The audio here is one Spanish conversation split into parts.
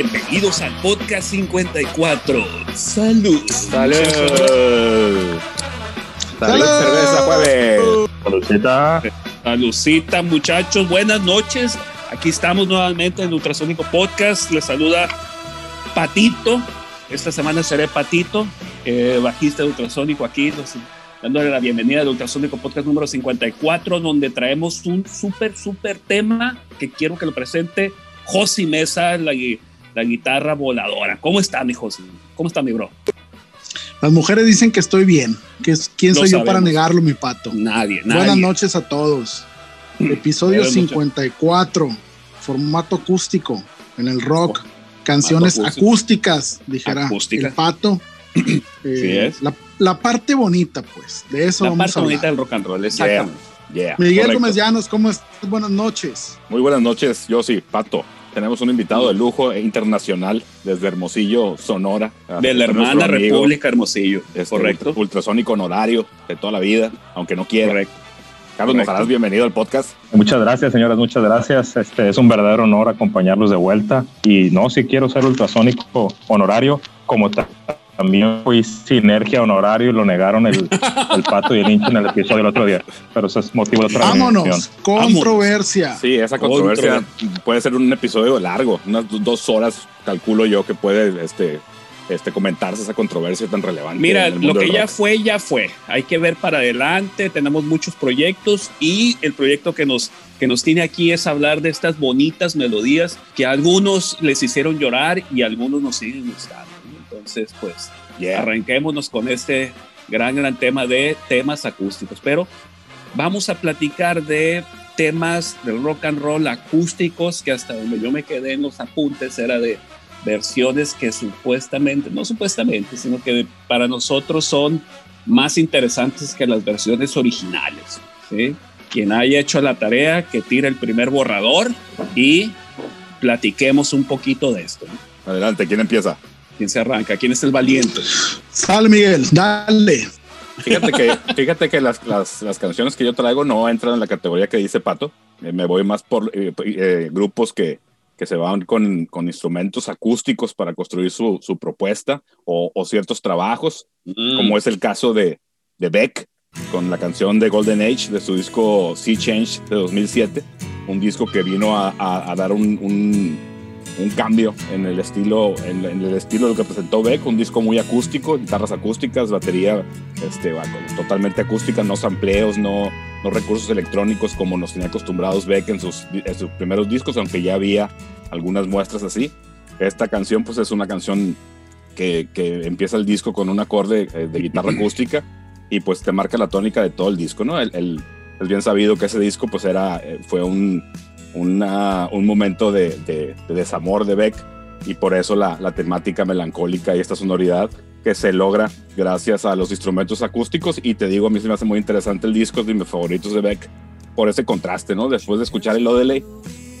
Bienvenidos al podcast 54. Salud. Salud. Salud, cerveza jueves. Saludcita. Saludcita, muchachos. Buenas noches. Aquí estamos nuevamente en Ultrasónico Podcast. Les saluda Patito. Esta semana seré Patito, eh, bajista de Ultrasónico aquí, los- dándole la bienvenida al Ultrasónico Podcast número 54, donde traemos un súper, súper tema que quiero que lo presente Josi Mesa, la, gui- la guitarra voladora. ¿Cómo está, mi Josi? ¿Cómo está, mi bro? Las mujeres dicen que estoy bien. Que es, ¿Quién Lo soy yo para negarlo, mi pato? Nadie, nadie. Buenas noches a todos. Episodio Buenas noches. 54, formato acústico en el rock. Canciones acústico. acústicas, dijera Acústica. el pato. Eh, es. La, la parte bonita, pues. De eso La vamos parte a bonita del rock and roll, exactamente. Yeah. Miguel correcto. Gómez Llanos, ¿cómo estás? Buenas noches. Muy buenas noches, yo sí, Pato. Tenemos un invitado de lujo e internacional desde Hermosillo, Sonora. De la hermana República Hermosillo. este, correcto. Ultrasónico honorario de toda la vida, aunque no quiera. Correcto. Carlos correcto. Mojarás, bienvenido al podcast. Muchas gracias, señoras, muchas gracias. Este es un verdadero honor acompañarlos de vuelta. Y no, si quiero ser ultrasónico honorario, como ta- también fui sinergia honorario y lo negaron el, el pato y el hincha en el episodio del otro día. Pero eso es motivo de otra. Vámonos. Controversia. Sí, esa controversia puede ser un episodio largo, unas do- dos horas, calculo yo, que puede este, este, comentarse esa controversia tan relevante. Mira, lo que ya fue, ya fue. Hay que ver para adelante. Tenemos muchos proyectos y el proyecto que nos, que nos tiene aquí es hablar de estas bonitas melodías que a algunos les hicieron llorar y a algunos nos siguen gustando. Entonces, pues, Yeah. arranquémonos con este gran, gran tema de temas acústicos. Pero vamos a platicar de temas del rock and roll acústicos que hasta donde yo me quedé en los apuntes era de versiones que supuestamente, no supuestamente, sino que para nosotros son más interesantes que las versiones originales. ¿sí? Quien haya hecho la tarea, que tire el primer borrador y platiquemos un poquito de esto. Adelante, ¿quién empieza? ¿Quién se arranca? ¿Quién es el valiente? Sal, Miguel, dale. Fíjate que, fíjate que las, las, las canciones que yo traigo no entran en la categoría que dice Pato. Eh, me voy más por eh, eh, grupos que, que se van con, con instrumentos acústicos para construir su, su propuesta o, o ciertos trabajos, como es el caso de, de Beck con la canción de Golden Age de su disco Sea Change de 2007, un disco que vino a, a- a dar un, un, un cambio en el estilo en, en el estilo de lo que presentó Beck, un disco muy acústico, guitarras acústicas, batería este, totalmente acústica, no sampleos, no, no recursos electrónicos como nos tenía acostumbrados Beck en sus, en sus primeros discos, aunque ya había algunas muestras así. Esta canción pues es una canción que, que empieza el disco con un acorde eh, de guitarra acústica y pues te marca la tónica de todo el disco, ¿no? El, el- es bien sabido que ese disco pues era, eh, fue un, un momento de, de- de desamor de Beck y por eso la, temática melancólica y esta sonoridad que se logra gracias a los instrumentos acústicos y te digo, a mí se me hace muy interesante el disco, de mis favoritos de Beck por ese contraste, ¿no? Después de escuchar el Odelay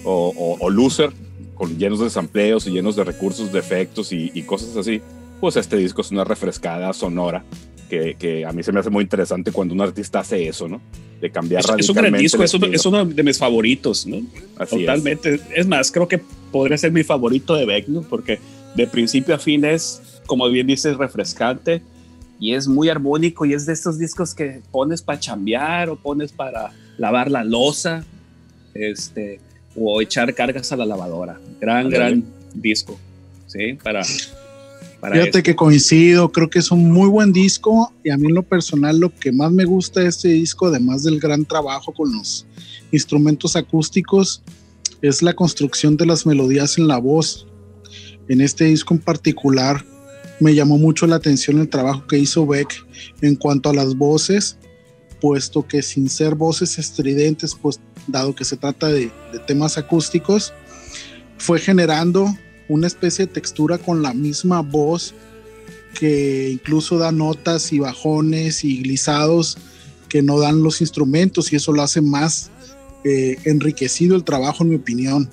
o, o, o Loser, con llenos de sampleos y llenos de recursos, de efectos y, y cosas así, pues este disco es una refrescada sonora que, que a mí se me hace muy interesante cuando un artista hace eso, ¿no? De cambiar Es, es un radicalmente gran disco, es uno, es uno de mis favoritos, ¿no? Así es. Totalmente. Es. más, creo que podría ser mi favorito de Beck, ¿no? Porque de principio a fin es, como bien dices, refrescante y es muy armónico y es de estos discos que pones para chambear o pones para lavar la losa, este, o echar cargas a la lavadora. Gran, gran disco, ¿sí? Para, para Fíjate que coincido, creo que es un muy buen disco y a mí en lo personal lo que más me gusta de este disco, además del gran trabajo con los instrumentos acústicos, es la construcción de las melodías en la voz. En este disco en particular me llamó mucho la atención el trabajo que hizo Beck en cuanto a las voces, puesto que sin ser voces estridentes, pues dado que se trata de, de temas acústicos, fue generando una especie de textura con la misma voz que incluso da notas y bajones y glisados que no dan los instrumentos y eso lo hace más eh, enriquecido el trabajo en mi opinión.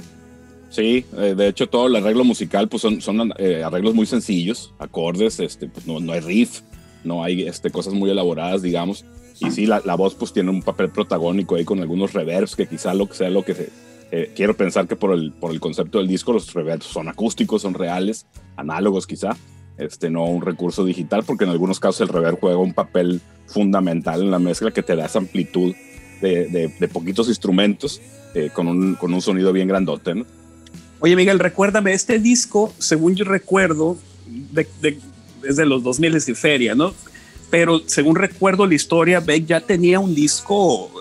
Sí, eh, de hecho todo el arreglo musical pues son, son eh, arreglos muy sencillos, acordes, este, pues, no, no hay riff, no hay este, cosas muy elaboradas, digamos. Y sí, la, la voz pues tiene un papel protagónico ahí con algunos reverbs que quizá lo que sea lo que se, Eh, quiero pensar que por el, por el concepto del disco los reverbs son acústicos, son reales, análogos quizá, este, no un recurso digital, porque en algunos casos el reverb juega un papel fundamental en la mezcla que te da esa amplitud de, de, poquitos instrumentos eh, con, un, con un sonido bien grandote. ¿no? Oye, Miguel, recuérdame, este disco, según yo recuerdo, de, de, es de los 2000 de feria, ¿no? Pero según recuerdo la historia, Beck ya tenía un disco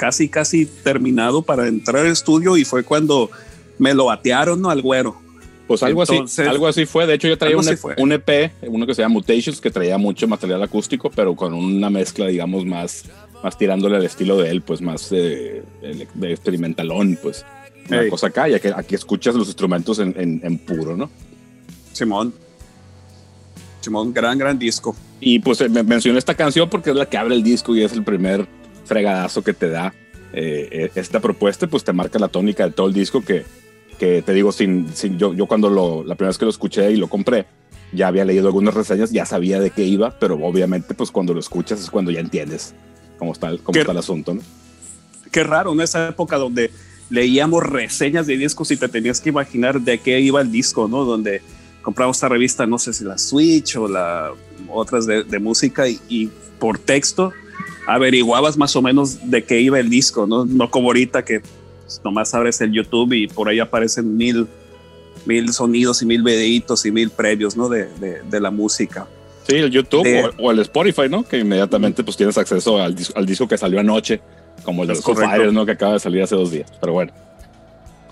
casi, casi terminado para entrar al estudio y fue cuando me lo batearon, ¿no? Al güero. Pues algo así, algo así fue. De hecho, yo traía un, un, EP, uno que se llama Mutations, que traía mucho material acústico, pero con una mezcla, digamos, más, más tirándole al estilo de él, pues más eh, de experimentalón, pues. Una cosa acá, y aquí, aquí, escuchas los instrumentos en, en, en, puro, ¿no? Simón. Simón, gran, gran disco. Y pues me mencioné esta canción porque es la que abre el disco y es el primer fregadazo que te da eh, esta propuesta, pues te marca la tónica de todo el disco que, que te digo, sin, sin yo, yo cuando lo, la primera vez que lo escuché y lo compré, ya había leído algunas reseñas, ya sabía de qué iba, pero obviamente pues cuando lo escuchas es cuando ya entiendes cómo está, cómo está el asunto, ¿no? Qué raro, en esa época donde leíamos reseñas de discos y te tenías que imaginar de qué iba el disco, ¿no? Donde compramos esta revista, no sé si la Switch o la otras de, de música y, y, por texto averiguabas más o menos de qué iba el disco, ¿no? No como ahorita que nomás abres el YouTube y por ahí aparecen mil, mil sonidos y mil videitos y mil previos, ¿no? De, de, la música. Sí, el YouTube o, el Spotify, ¿no? Que inmediatamente pues tienes acceso al, al disco que salió anoche, como el de Fire, ¿no? Que acaba de salir hace dos días. Pero bueno.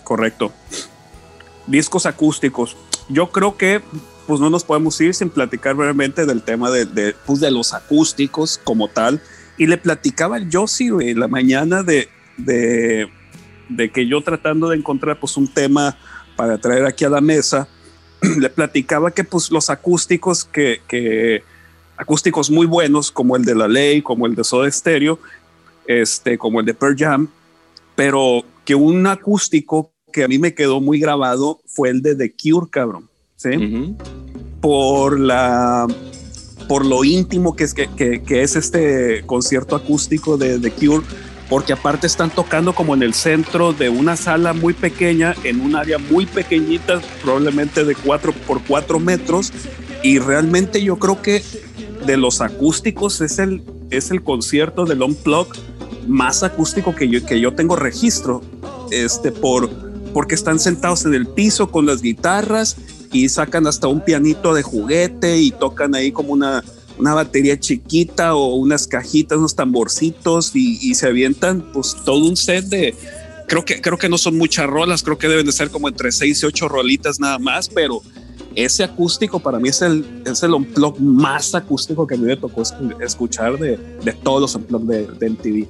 Correcto. Discos acústicos. Yo creo que pues no nos podemos ir sin platicar brevemente del tema de, de, pues, de los acústicos como tal y le platicaba al Yossi, en la mañana de, de, de, que yo tratando de encontrar pues un tema para traer aquí a la mesa, le platicaba que pues los acústicos que, que acústicos muy buenos como el de La Ley, como el de Soda Stereo, este, como el de Pearl Jam, pero que un acústico que a mí me quedó muy grabado fue el de The Cure, cabrón, ¿sí? Por la por lo íntimo que es, este concierto acústico de The Cure, porque aparte están tocando como en el centro de una sala muy pequeña, en un área muy pequeñita, probablemente de 4 por 4 metros, y realmente yo creo que de los acústicos es el, es el concierto del más acústico que yo, que yo tengo registro, este, por, porque están sentados en el piso con las guitarras y sacan hasta un pianito de juguete y tocan ahí como una, una batería chiquita o unas cajitas, unos tamborcitos y, se avientan pues todo un set de, creo que, creo que no son muchas rolas, creo que deben de ser como entre seis y ocho rolitas nada más, pero ese acústico para mí es el, es el unplug más acústico que a mí me tocó escuchar de, de todos los unplug de, de MTV.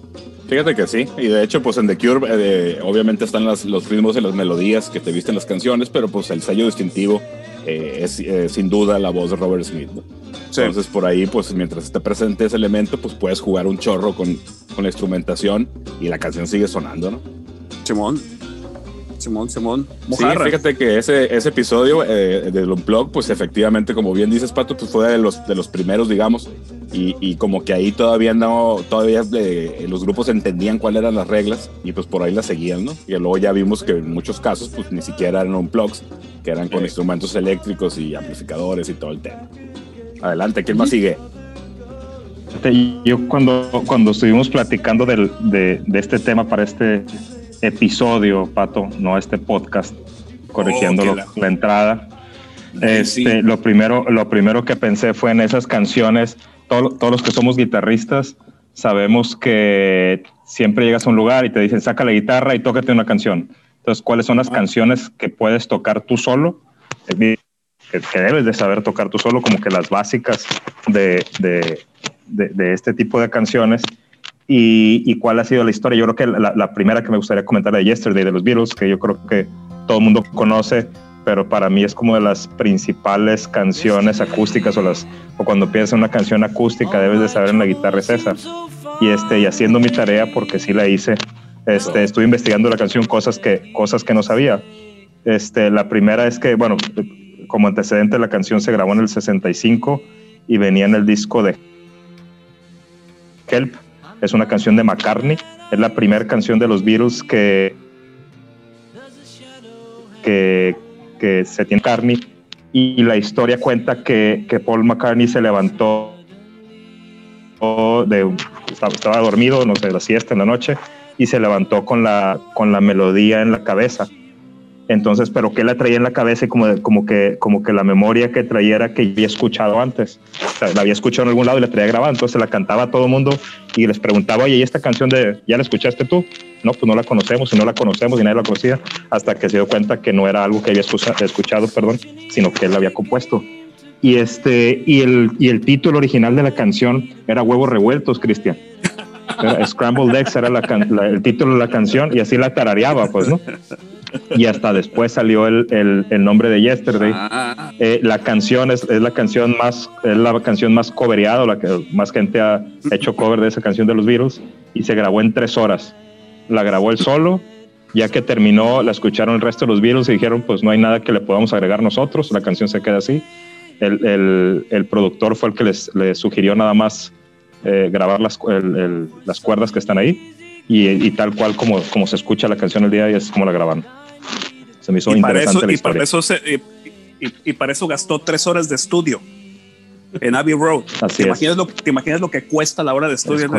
Fíjate que sí, y de hecho, pues en The Cure, eh, obviamente están las, los ritmos y las melodías que te visten las canciones, pero pues el sello distintivo eh, es eh, sin duda la voz de Robert Smith. Entonces, por ahí, pues mientras esté presente ese elemento, pues puedes jugar un chorro con, con la instrumentación y la canción sigue sonando, ¿no? Simón, Simón, Simón. Sí, fíjate que ese, ese episodio eh, del Unplug, pues efectivamente, como bien dices, Pato, pues fue de los, de los primeros, digamos, y, y como que ahí todavía no, todavía eh, los grupos entendían cuáles eran las reglas y pues por ahí las seguían, ¿no? Y luego ya vimos que en muchos casos, pues ni siquiera eran Unplugs, que eran con instrumentos eléctricos y amplificadores y todo el tema. Adelante, ¿quién más sigue? Yo cuando, cuando estuvimos platicando del, de, de este tema para este episodio, Pato, no este podcast, corrigiendo la... entrada. Este, lo, primero, lo primero que pensé fue en esas canciones. Todos los que somos guitarristas sabemos que siempre llegas a un lugar y te dicen saca la guitarra y tócate una canción. Entonces, ¿cuáles son las ah. canciones que puedes tocar tú solo? Que, que, debes de saber tocar tú solo, como que las básicas de, de, de, de este tipo de canciones y, cuál ha sido la historia. Yo creo que la, primera que me gustaría comentar de Yesterday de los Beatles, que yo creo que todo el mundo conoce, pero para mí es como de las principales canciones acústicas o las o cuando piensas en una canción acústica debes de saber en la guitarra es esa. Y este y haciendo mi tarea porque sí la hice, este estuve investigando la canción cosas que cosas que no sabía. Este la primera es que bueno, como antecedente la canción se grabó en el 65 y venía en el disco de Kelp es una canción de McCartney, es la primera canción de los Beatles que que, que se tiene carne y la historia cuenta que, que Paul McCartney se levantó estaba, estaba, dormido, no sé, la siesta en la noche, y se levantó con la, con la melodía en la cabeza. Entonces, pero que la traía en la cabeza y como, como, que, como que la memoria que traía era que había escuchado antes. O sea, la había escuchado en algún lado y la traía grabada. Entonces la cantaba a todo el mundo y les preguntaba, oye, ¿y esta canción de, ya la escuchaste tú? No, pues no la conocemos y no la conocemos y nadie la conocía. Hasta que se dio cuenta que no era algo que había escuchado, perdón, sino que él había compuesto. Y, este, y, el, y el título original de la canción era Huevos Revueltos, Cristian. Scrambled Eggs era la, la, el título de la canción y así la tarareaba, pues, ¿no? Y hasta después salió el, el, el nombre de Yesterday. Ah. Eh, la canción es, es, la canción más es la canción más covereada, la que más gente ha hecho cover de esa canción de los Beatles y se grabó en tres horas. La grabó él solo, ya que terminó, la escucharon el resto de los Beatles y dijeron, pues no hay nada que le podamos agregar nosotros, la canción se queda así. El, el, el productor fue el que les, les sugirió nada más eh, grabar las, las cuerdas que están ahí y, y, tal cual como, como se escucha la canción el día de hoy es como la grabaron. Se me hizo y interesante para eso, la y historia. para eso se, y, y, y, para eso gastó tres horas de estudio en Abbey Road. Así ¿Te, es. imaginas lo, ¿Te imaginas lo que cuesta la hora de estudio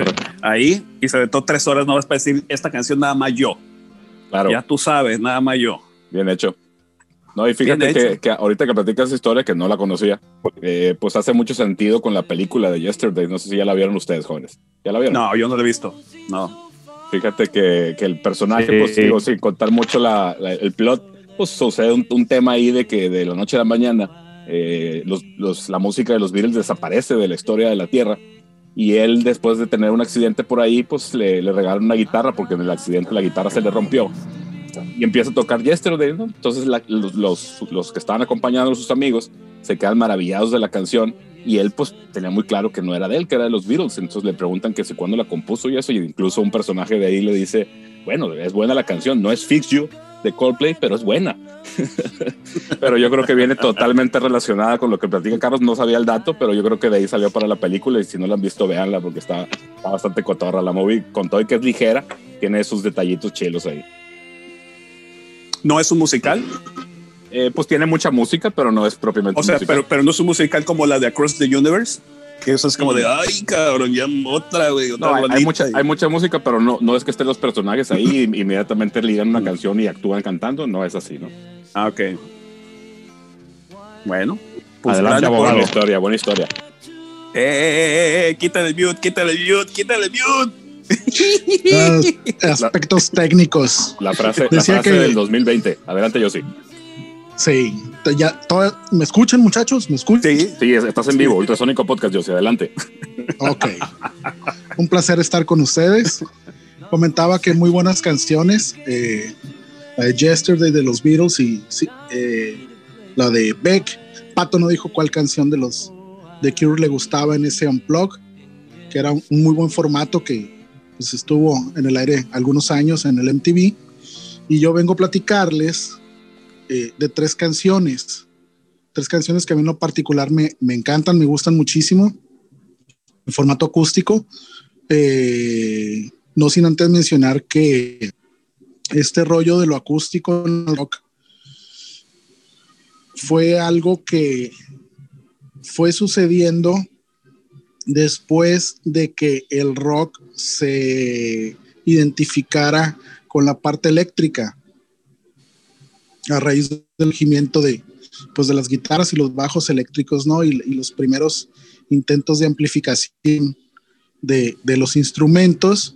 ahí? Y se aventó tres horas no vas para decir esta canción nada más yo. Claro. Ya tú sabes, nada más yo. Bien hecho. No, y fíjate que, que, ahorita que platicas esa historia, que no la conocía, eh, pues hace mucho sentido con la película de Yesterday. No sé si ya la vieron ustedes, jóvenes. ¿Ya la vieron? No, yo no la he visto. No. Fíjate que, que el personaje, Sí. pues digo, sin contar mucho la, la- el plot, pues sucede un, un tema ahí de que de la noche a la mañana eh, los, los- la música de los Beatles desaparece de la historia de la Tierra. Y él, después de tener un accidente por ahí, pues le, le regalan una guitarra porque en el accidente la guitarra se le rompió. Y empieza a tocar Yesterday, ¿no? Entonces la- los, los, los que estaban acompañando a sus amigos se quedan maravillados de la canción y él pues tenía muy claro que no era de él, que era de los Beatles. Entonces le preguntan que si cuándo la compuso y eso, y incluso un personaje de ahí le dice, bueno, es buena la canción, no es Fix You de Coldplay, pero es buena. pero yo creo que viene totalmente relacionada con lo que platica Carlos, no sabía el dato, pero yo creo que de ahí salió para la película y si no la han visto, véanla porque está, está bastante cotorra la movie, con todo y que es ligera, tiene esos detallitos chilos ahí. No es un musical. Eh, pues tiene mucha música, pero no es propiamente O sea, musical. pero, pero no es un musical como la de Across the Universe. Que eso es como de, ay, cabrón, ya otra, güey. Otra No, hay, hay rolita". mucha, hay mucha música, pero no, no es que estén los personajes ahí y inmediatamente ligan una canción y actúan cantando. No es así, ¿no? Ah, ok. Bueno. Pues Adelante, abogado. Buena historia, buena historia. Eh, eh, eh, eh, quítale el mute, quítale el mute, quítale el mute. Ah, aspectos técnicos. La frase, la frase que- del 2020. Adelante, yo sí. Sí, ya todo- ¿me escuchan, muchachos? ¿Me escuchan? Sí, Sí, es- estás en vivo, Ultrasónico Podcast, yo sí. Adelante. Ok. Un placer estar con ustedes. Comentaba que muy buenas canciones. eh, la de Yesterday de los Beatles y sí, eh, la de Beck. Pato no dijo cuál canción de los de Cure le gustaba en ese Unplug, que era un un muy buen formato que pues, estuvo en el aire algunos años en el MTV. Y yo vengo a platicarles eh, de tres canciones. Tres canciones que a mí en lo particular me, me encantan, me gustan muchísimo en formato acústico. Eh, no sin antes mencionar que este rollo de lo acústico en el rock fue algo que fue sucediendo después de que el rock se identificara con la parte eléctrica a raíz del surgimiento de, pues, de las guitarras y los bajos eléctricos, ¿no? Y, y los primeros intentos de amplificación de, de, los instrumentos,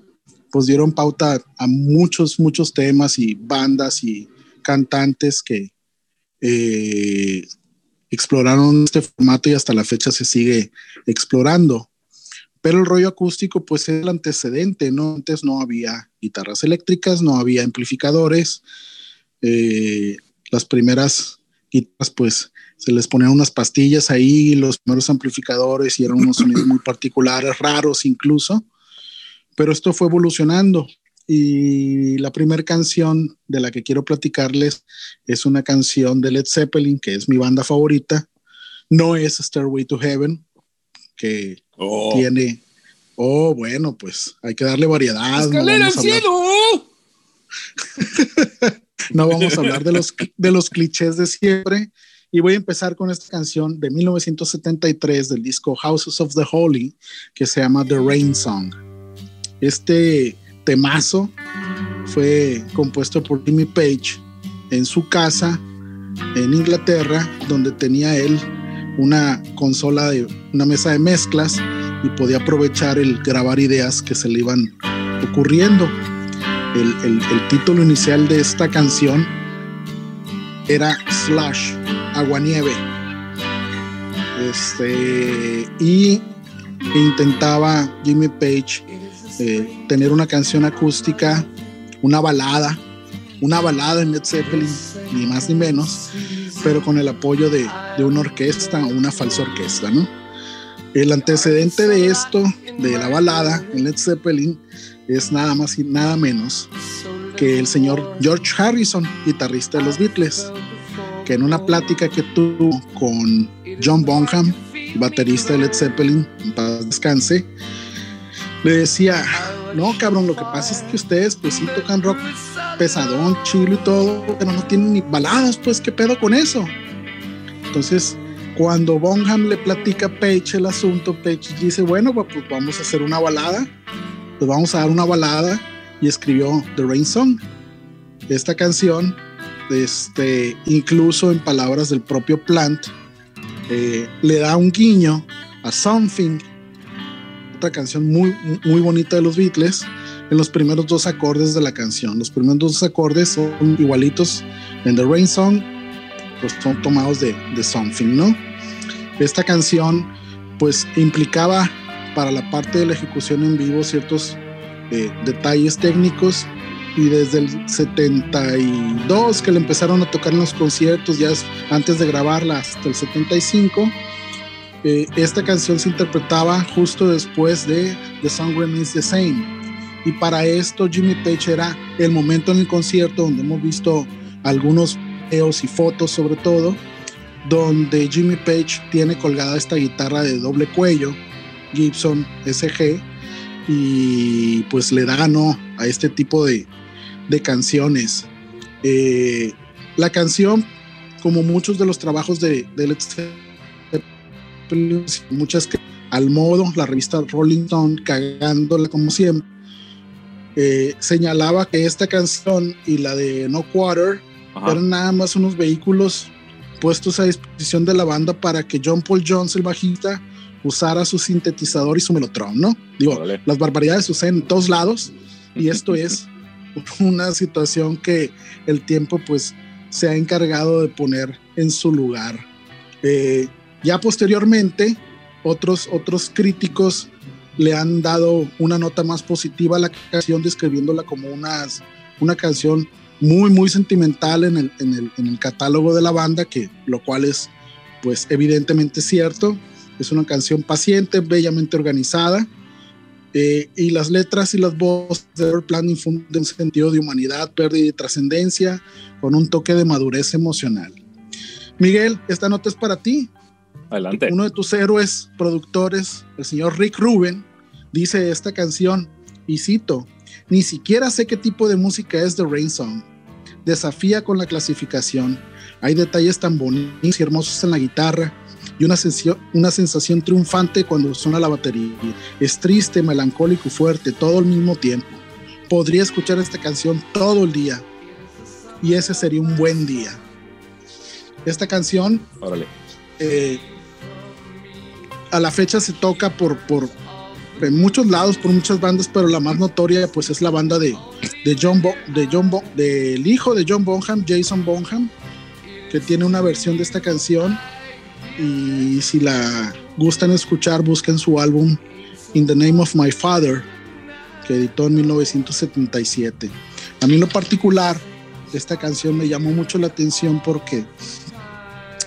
pues dieron pauta a muchos, muchos temas y bandas y cantantes que eh, exploraron este formato y hasta la fecha se sigue explorando. Pero el rollo acústico, pues es el antecedente, ¿no? Antes no había guitarras eléctricas, no había amplificadores. Eh, las primeras guitarras, pues se les ponían unas pastillas ahí, los primeros amplificadores y eran unos sonidos muy particulares, raros incluso. Pero esto fue evolucionando y la primera canción de la que quiero platicarles es una canción de Led Zeppelin, que es mi banda favorita. No es Stairway to Heaven, que oh. tiene... Oh, bueno, pues hay que darle variedad. ¡Escalera no al cielo! No vamos a hablar de los, de los clichés de siempre. Y voy a empezar con esta canción de 1973 del disco Houses of the Holy, que se llama The Rain Song. Este temazo fue compuesto por Jimmy Page en su casa en Inglaterra, donde tenía él una consola de una mesa de mezclas y podía aprovechar el grabar ideas que se le iban ocurriendo. El, título inicial de esta canción era Slash, Aguanieve. Este, y intentaba Jimmy Page eh, tener una canción acústica, una balada, una balada en Led Zeppelin, ni más ni menos, pero con el apoyo de, de una orquesta o una falsa orquesta, ¿no? El antecedente de esto, de la balada en Led Zeppelin, es nada más y nada menos que el señor George Harrison, guitarrista de los Beatles, que en una plática que tuvo con John Bonham, baterista de Led Zeppelin, en paz descanse, le decía, no cabrón, lo que pasa es que ustedes pues sí tocan rock pesadón, chilo y todo, pero no tienen ni baladas, pues qué pedo con eso. Entonces, cuando Bonham le platica a Page el asunto, Page dice, bueno, pues vamos a hacer una balada, pues vamos a dar una balada y escribió The Rain Song. Esta canción este, incluso en palabras del propio Plant, eh, le da un guiño a Something, otra canción muy, muy bonita de los Beatles, en los primeros dos acordes de la canción. Los primeros dos acordes son igualitos en The Rain Song, pues son tomados de, de Something, ¿no? Esta canción, pues implicaba para la parte de la ejecución en vivo ciertos eh, detalles técnicos y desde el 72 que le empezaron a tocar en los conciertos, ya antes de grabarla hasta el 75, eh, esta canción se interpretaba justo después de The Song Remains the Same. Y para esto Jimmy Page era el momento en el concierto donde hemos visto algunos videos y fotos sobre todo, donde Jimmy Page tiene colgada esta guitarra de doble cuello, Gibson SG, y pues le da no a este tipo de, de canciones. Eh, la canción, como muchos de los trabajos de, de Led Zeppelin, muchas que al modo, la revista Rolling Stone, cagándola como siempre, eh, señalaba que esta canción y la de No Quarter eran nada más unos vehículos puestos a disposición de la banda para que John Paul Jones, el bajista, usara su sintetizador y su melotron, ¿no? Digo, las barbaridades suceden en todos lados y esto es una situación que el tiempo pues se ha encargado de poner en su lugar. Eh, ya posteriormente, otros, otros críticos le han dado una nota más positiva a la canción, describiéndola como unas, una canción muy, muy sentimental en el, en, el, en el, catálogo de la banda, que lo cual es, pues, evidentemente cierto. Es una canción paciente, bellamente organizada, eh, y las letras y las voces de Plan infunden un sentido de humanidad, pérdida y trascendencia, con un toque de madurez emocional. Miguel, esta nota es para ti. Adelante. Uno de tus héroes productores, el señor Rick Rubin, dice esta canción, y cito, ni siquiera sé qué tipo de música es The Rain Song. Desafía con la clasificación. Hay detalles tan bonitos y hermosos en la guitarra, y una, sensación, una sensación triunfante cuando suena la batería. Es triste, melancólico y fuerte todo al mismo tiempo. Podría escuchar esta canción todo el día y ese sería un buen día. Esta canción eh, a la fecha se toca por, por en muchos lados, por muchas bandas, pero la más notoria pues es la banda de, de John, Bo, de John Bo, del hijo de John Bonham, Jason Bonham, que tiene una versión de esta canción y si la gustan escuchar, busquen su álbum In the Name of My Father, que editó en 1977. A mí en lo particular, esta canción me llamó mucho la atención porque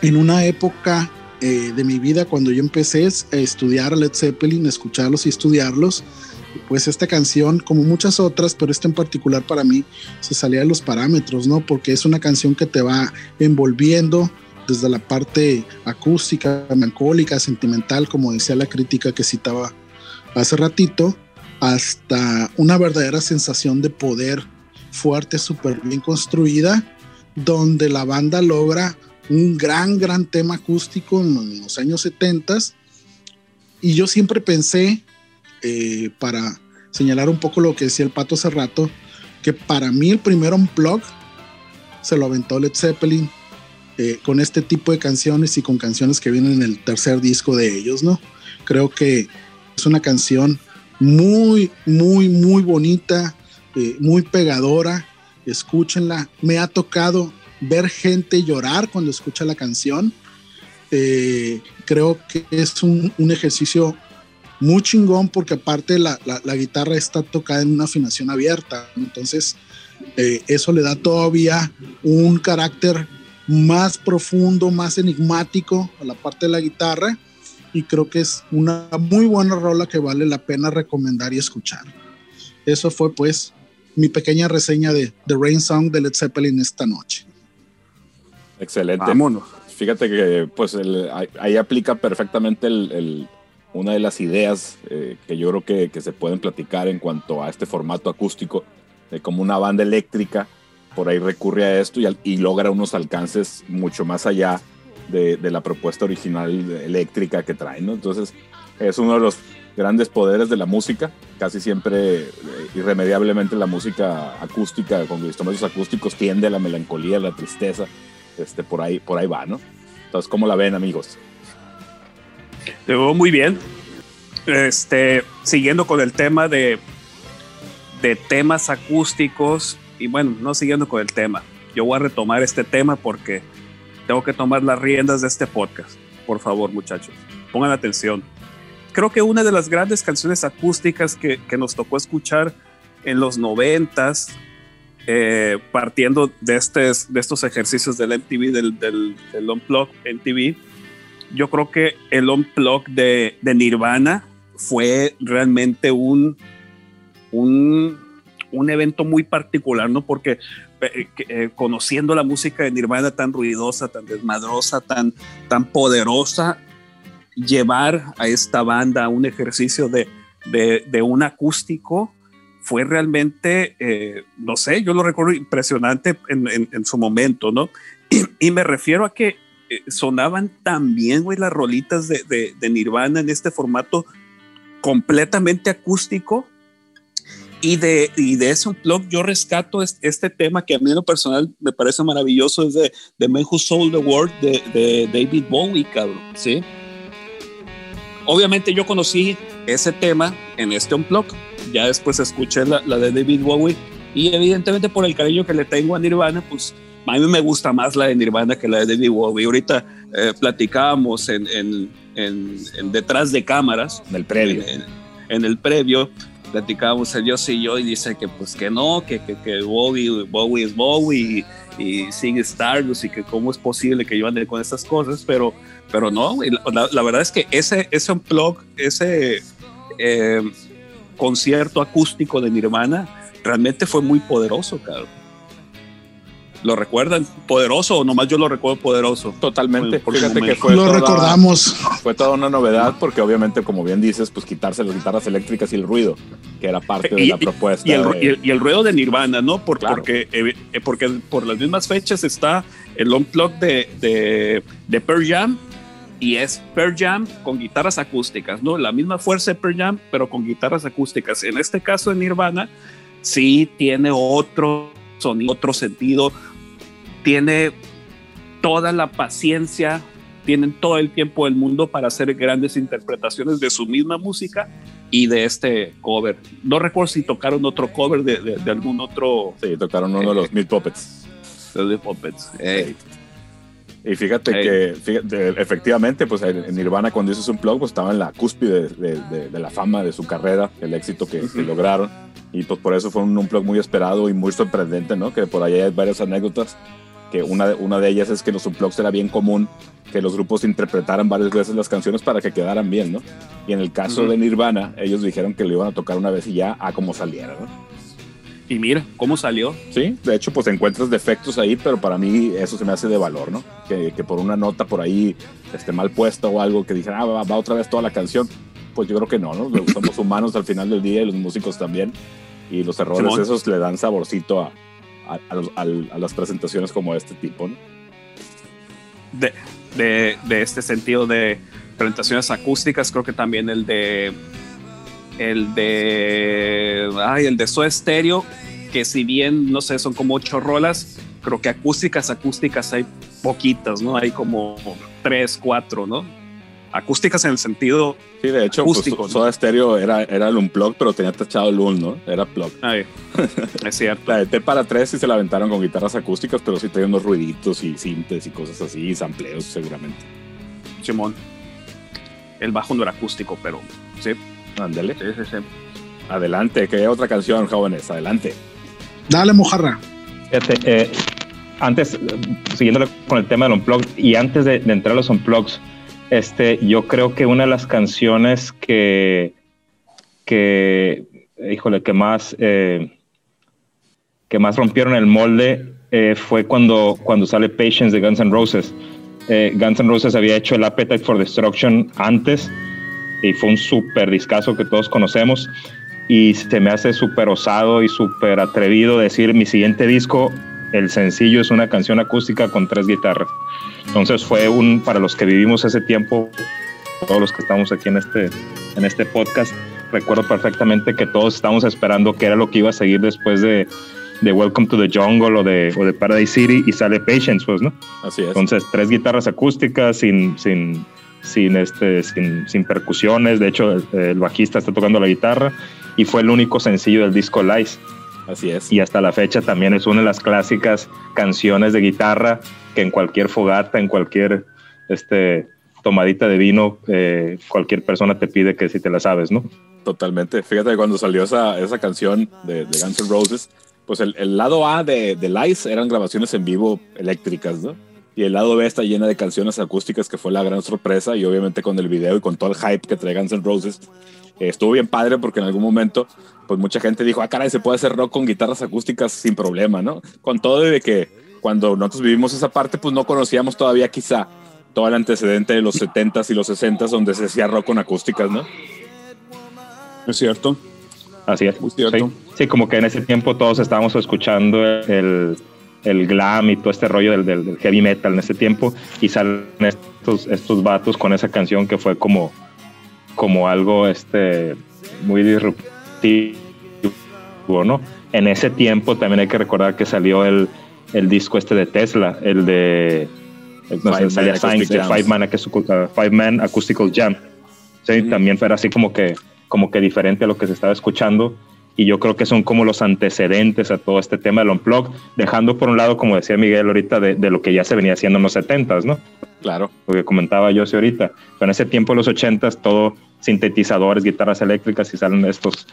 en una época eh, de mi vida, cuando yo empecé a estudiar Led Zeppelin, escucharlos y estudiarlos, pues esta canción, como muchas otras, pero esta en particular para mí, se salía de los parámetros, ¿no? Porque es una canción que te va envolviendo, desde la parte acústica, melancólica, sentimental, como decía la crítica que citaba hace ratito, hasta una verdadera sensación de poder fuerte, súper bien construida, donde la banda logra un gran, gran tema acústico en los años 70 y yo siempre pensé, eh, para señalar un poco lo que decía el pato hace que para mí el primer unplug se lo aventó Led Zeppelin eh, con este tipo de canciones y con canciones que vienen en el tercer disco de ellos, ¿no? Creo que es una canción muy, muy, muy bonita, eh, muy pegadora. Escúchenla. Me ha tocado ver gente llorar cuando escucha la canción. Eh, creo que es un, ejercicio muy chingón porque aparte la, guitarra está tocada en una afinación abierta, entonces eh, eso le da todavía un carácter más profundo, más enigmático a la parte de la guitarra y creo que es una muy buena rola que vale la pena recomendar y escuchar. Eso fue pues mi pequeña reseña de The Rain Song de Led Zeppelin esta noche. Excelente. Vámonos fíjate que pues ahí, aplica perfectamente el, una de las ideas eh, que yo creo que, se pueden platicar en cuanto a este formato acústico, de como una banda eléctrica por ahí recurre a esto y, logra unos alcances mucho más allá de, la propuesta original eléctrica que trae, ¿no? Entonces es uno de los grandes poderes de la música, casi siempre, eh, irremediablemente la música acústica, con instrumentos acústicos, tiende a la melancolía, a la tristeza, este, por, ahí, por ahí va, ¿no? Entonces, ¿cómo la ven, amigos? Te muy bien. Este, siguiendo con el tema de, de temas acústicos, y bueno, no siguiendo con el tema, yo voy a retomar este tema porque tengo que tomar las riendas de este podcast. Por favor, muchachos, pongan atención. Creo que una de las grandes canciones acústicas que, que nos tocó escuchar en los noventas eh, partiendo de, estos, de estos ejercicios del MTV, del, del, del MTV, yo creo que el Unplug de, de Nirvana fue realmente un, un, un, evento muy particular, ¿no? Porque eh, eh, conociendo la música de Nirvana tan ruidosa, tan desmadrosa, tan, tan poderosa, llevar a esta banda a un ejercicio de, de, un acústico fue realmente, eh, no sé, yo lo recuerdo impresionante en, su momento, ¿no? Y, me refiero a que sonaban tan bien, güey, las rolitas de, de, Nirvana en este formato completamente acústico. Y de, y de ese blog yo rescato este, tema que a mí en lo personal me parece maravilloso, es de The Man Who Sold the World de, David Bowie, cabrón, ¿sí? Obviamente yo conocí ese tema en este unplug ya después escuché la, de David Bowie y evidentemente por el cariño que le tengo a Nirvana, pues a mí me gusta más la de Nirvana que la de David Bowie. Ahorita eh, platicábamos en, en, en, detrás de cámaras. En el previo. En, el previo platicábamos el yo y yo y dice que pues que no, que, que, que Bowie, Bowie es Bowie y, y sigue Stardust y que cómo es posible que yo ande con estas cosas, pero, pero no, la, verdad es que ese, ese unplug, ese... Eh, concierto acústico de Nirvana realmente fue muy poderoso, cabrón. ¿Lo recuerdan? ¿Poderoso o nomás yo lo recuerdo poderoso? Totalmente. Fíjate que fue lo recordamos. Fue toda una novedad porque obviamente, como bien dices, pues quitarse las guitarras eléctricas y el ruido, que era parte de la propuesta. Y el, y el, ruido de Nirvana, ¿no? porque, eh, porque por las mismas fechas está el Unplugged de, de, de Pearl Jam y es Pearl Jam con guitarras acústicas, ¿no? La misma fuerza de Pearl Jam, pero con guitarras acústicas. En este caso de Nirvana, sí tiene otro sonido, otro sentido, tiene toda la paciencia, tienen todo el tiempo del mundo para hacer grandes interpretaciones de su misma música y de este cover. No recuerdo si tocaron otro cover de, algún otro. Sí, tocaron uno de los Mil Puppets. Los Puppets. Y fíjate que efectivamente, pues en Nirvana cuando hizo un plug, pues estaba en la cúspide de, la fama de su carrera, el éxito que, lograron. Y pues por eso fue un, un plug muy esperado y muy sorprendente, ¿no? Que por ahí hay varias anécdotas, que una, una de ellas es que los unplugs era bien común que los grupos interpretaran varias veces las canciones para que quedaran bien, ¿no? Y en el caso de Nirvana, ellos dijeron que lo iban a tocar una vez y ya a como saliera, ¿no? Y mira, ¿cómo salió? Sí, de hecho, pues encuentras defectos ahí, pero para mí eso se me hace de valor, ¿no? Que, que por una nota por ahí este, mal puesta o algo que dijera, ah, va, otra vez toda la canción, pues yo creo que no, ¿no? Somos humanos al final del día y los músicos también. Y los errores esos le dan saborcito a, a, las presentaciones como este tipo, De, de, de, este sentido de presentaciones acústicas, creo que también el de el de ay, el de Soda Stereo, que si bien no sé, son como ocho rolas, creo que acústicas, acústicas hay poquitas, ¿no? Hay como tres, cuatro, ¿no? acústicas en el sentido. Sí, de hecho, pues, Soda Stereo era, era el Unplug, pero tenía tachado el Un, ¿no? Era plug. es cierto. la de T para tres sí se la aventaron con guitarras acústicas, pero sí tenía unos ruiditos y sintes y cosas así, y sampleos seguramente. Simón. El bajo no era acústico, pero sí. Ándale. Sí, sí, sí. Adelante, que hay otra canción, jóvenes, adelante. Dale, mojarra. Fíjate, eh, antes, siguiendo con el tema del Unplug, y antes de, de entrar a los Unplugs, este, yo creo que una de las canciones que, que híjole, que más, eh, que más rompieron el molde eh, fue cuando, cuando sale Patience de Guns N' Roses. Eh, Guns N' Roses había hecho el Appetite for Destruction antes y fue un súper discazo que todos conocemos y se me hace súper osado y súper atrevido decir mi siguiente disco, el sencillo es una canción acústica con tres guitarras. Entonces fue un, para los que vivimos ese tiempo, todos los que estamos aquí en este, en este podcast, recuerdo perfectamente que todos estábamos esperando qué era lo que iba a seguir después de, de Welcome to the Jungle o de, o de Paradise City y sale Patience, pues, ¿no? Así es. Entonces, tres guitarras acústicas sin, sin, sin, este, sin, sin percusiones. De hecho, el, bajista está tocando la guitarra y fue el único sencillo del disco Lice. Así es. Y hasta la fecha también es una de las clásicas canciones de guitarra que en cualquier fogata, en cualquier este, tomadita de vino, eh, cualquier persona te pide que si te la sabes, ¿no? Totalmente. Fíjate que cuando salió esa, esa canción de, Guns N' Roses, pues el, el lado A de, de Lice eran grabaciones en vivo eléctricas, ¿no? Y el lado B está llena de canciones acústicas, que fue la gran sorpresa. Y obviamente con el video y con todo el hype que trae Guns N' Roses, estuvo bien padre porque en algún momento, pues mucha gente dijo, ah, caray, se puede hacer rock con guitarras acústicas sin problema, ¿no? Con todo de que cuando nosotros vivimos esa parte, pues no conocíamos todavía quizá todo el antecedente de los 70s y los 60s donde se hacía rock con acústicas, ¿no? Es cierto. Así es. cierto. Sí, como que en ese tiempo todos estábamos escuchando el, el glam y todo este rollo del, del, heavy metal en ese tiempo y salen estos, estos vatos con esa canción que fue como como algo este, muy disruptivo, ¿no? En ese tiempo también hay que recordar que salió el, el disco este de Tesla, el de no Five, sé, Five, Man, uh, Five Man Acoustical Jam. Sí, también fue así como que, como que diferente a lo que se estaba escuchando y yo creo que son como los antecedentes a todo este tema del unplug, dejando por un lado, como decía Miguel ahorita, de, de lo que ya se venía haciendo en los 70s, ¿no? Claro. Lo que comentaba yo ahorita. Pero en ese tiempo, en los 80s, todo sintetizadores, guitarras eléctricas y salen estos,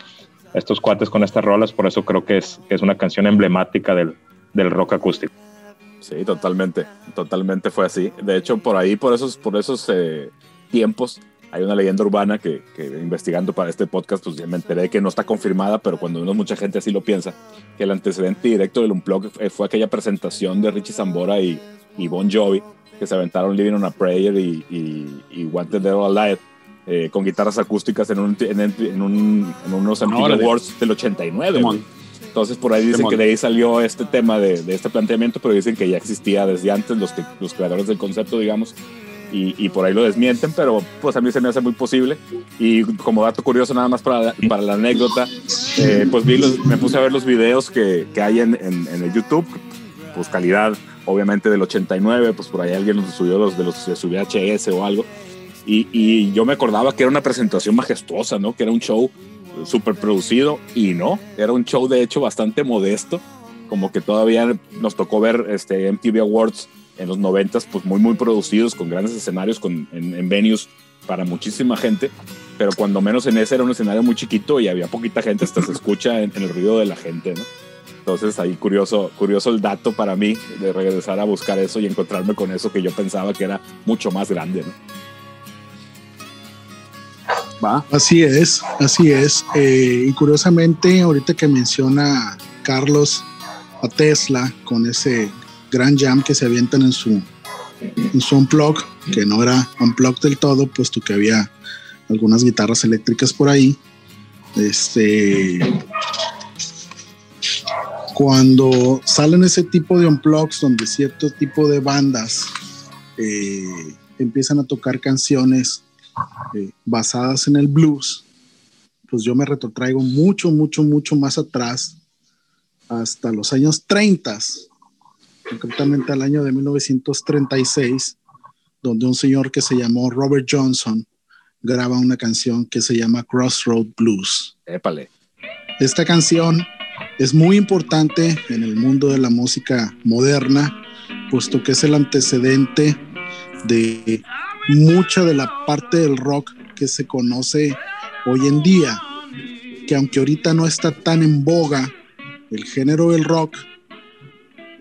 estos cuates con estas rolas, por eso creo que es, que es una canción emblemática del, del rock acústico. Sí, totalmente, totalmente fue así. De hecho, por ahí, por esos, por esos eh, tiempos, hay una leyenda urbana que, que, investigando para este podcast, pues me enteré que no está confirmada, pero cuando uno, mucha gente así lo piensa, que el antecedente directo del Unplug fue, aquella presentación de Richie Zambora y, y Bon Jovi, que se aventaron Living on a Prayer y, y, y Wanted Dead or Alive eh, con guitarras acústicas en, un, en, en, un, en unos Awards del 89. Entonces por ahí dicen que de ahí salió este tema de, de, este planteamiento, pero dicen que ya existía desde antes los, que, los creadores del concepto, digamos, y, y, por ahí lo desmienten, pero pues a mí se me hace muy posible. Y como dato curioso nada más para, para la anécdota, eh, pues vi los, me puse a ver los videos que, que hay en, en, en, el YouTube, pues calidad obviamente del 89, pues por ahí alguien los subió los de los de su VHS o algo. Y, y, yo me acordaba que era una presentación majestuosa, ¿no? Que era un show súper producido y no, era un show de hecho bastante modesto, como que todavía nos tocó ver este MTV Awards en los 90 pues muy muy producidos con grandes escenarios con, en, venues para muchísima gente, pero cuando menos en ese era un escenario muy chiquito y había poquita gente, hasta se escucha en, en el ruido de la gente, ¿no? Entonces ahí curioso, curioso el dato para mí de regresar a buscar eso y encontrarme con eso que yo pensaba que era mucho más grande, ¿no? Así es, así es. Eh, y curiosamente, ahorita que menciona Carlos a Tesla con ese gran jam que se avientan en su, en su unplug, que no era unplug del todo, puesto que había algunas guitarras eléctricas por ahí. Este, cuando salen ese tipo de unplugs donde cierto tipo de bandas eh, empiezan a tocar canciones eh, basadas en el blues, pues yo me retrotraigo mucho, mucho, mucho más atrás, hasta los años 30, concretamente al año de 1936, donde un señor que se llamó Robert Johnson graba una canción que se llama Crossroad Blues. Épale. Esta canción es muy importante en el mundo de la música moderna, puesto que es el antecedente de mucha de la parte del rock que se conoce hoy en día, que aunque ahorita no está tan en boga el género del rock,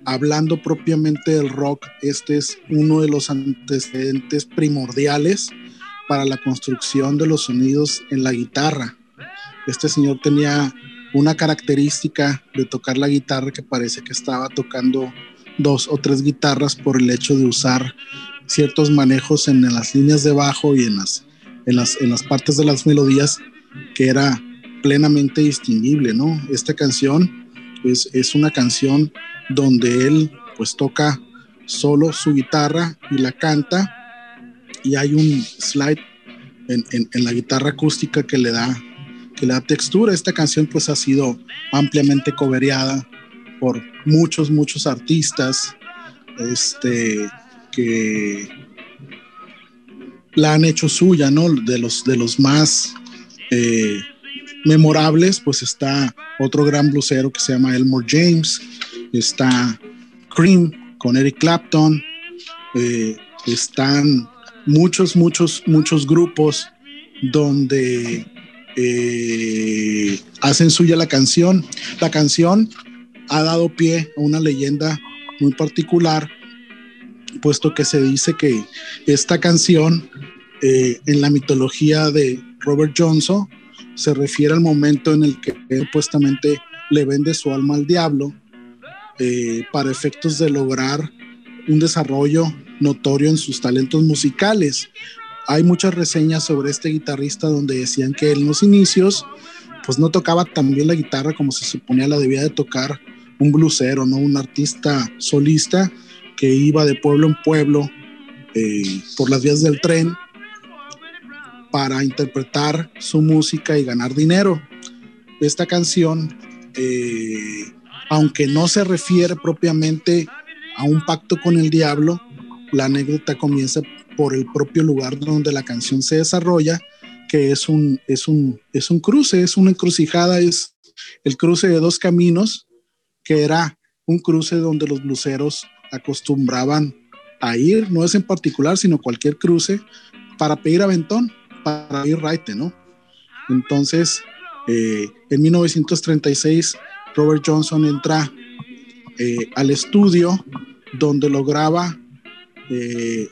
hablando propiamente del rock, este es uno de los antecedentes primordiales para la construcción de los sonidos en la guitarra. Este señor tenía una característica de tocar la guitarra que parece que estaba tocando dos o tres guitarras por el hecho de usar ciertos manejos en, las líneas de bajo y en las, en las, en las partes de las melodías que era plenamente distinguible, ¿no? Esta canción es, es una canción donde él pues toca solo su guitarra y la canta y hay un slide en, en, la guitarra acústica que le da que le da textura. Esta canción pues ha sido ampliamente cobereada por muchos, muchos artistas este, que la han hecho suya, ¿no? De los, de los más eh, memorables, pues está otro gran blusero que se llama Elmore James, está Cream con Eric Clapton, eh, están muchos, muchos, muchos grupos donde eh, hacen suya la canción. La canción ha dado pie a una leyenda muy particular, puesto que se dice que esta canción eh, en la mitología de Robert Johnson se refiere al momento en el que supuestamente le vende su alma al diablo eh, para efectos de lograr un desarrollo notorio en sus talentos musicales. Hay muchas reseñas sobre este guitarrista donde decían que en los inicios pues no tocaba tan bien la guitarra como se suponía la debía de tocar un blusero, ¿no? Un artista solista que iba de pueblo en pueblo eh, por las vías del tren para interpretar su música y ganar dinero. Esta canción, eh, aunque no se refiere propiamente a un pacto con el diablo, la anécdota comienza por el propio lugar donde la canción se desarrolla, que es un, es un, es un cruce, es una encrucijada, es el cruce de dos caminos, que era un cruce donde los bluseros acostumbraban a ir, no es en particular, sino cualquier cruce, para pedir aventón, para ir raite, ¿no? Entonces, eh, en 1936, Robert Johnson entra eh, al estudio donde lograba eh,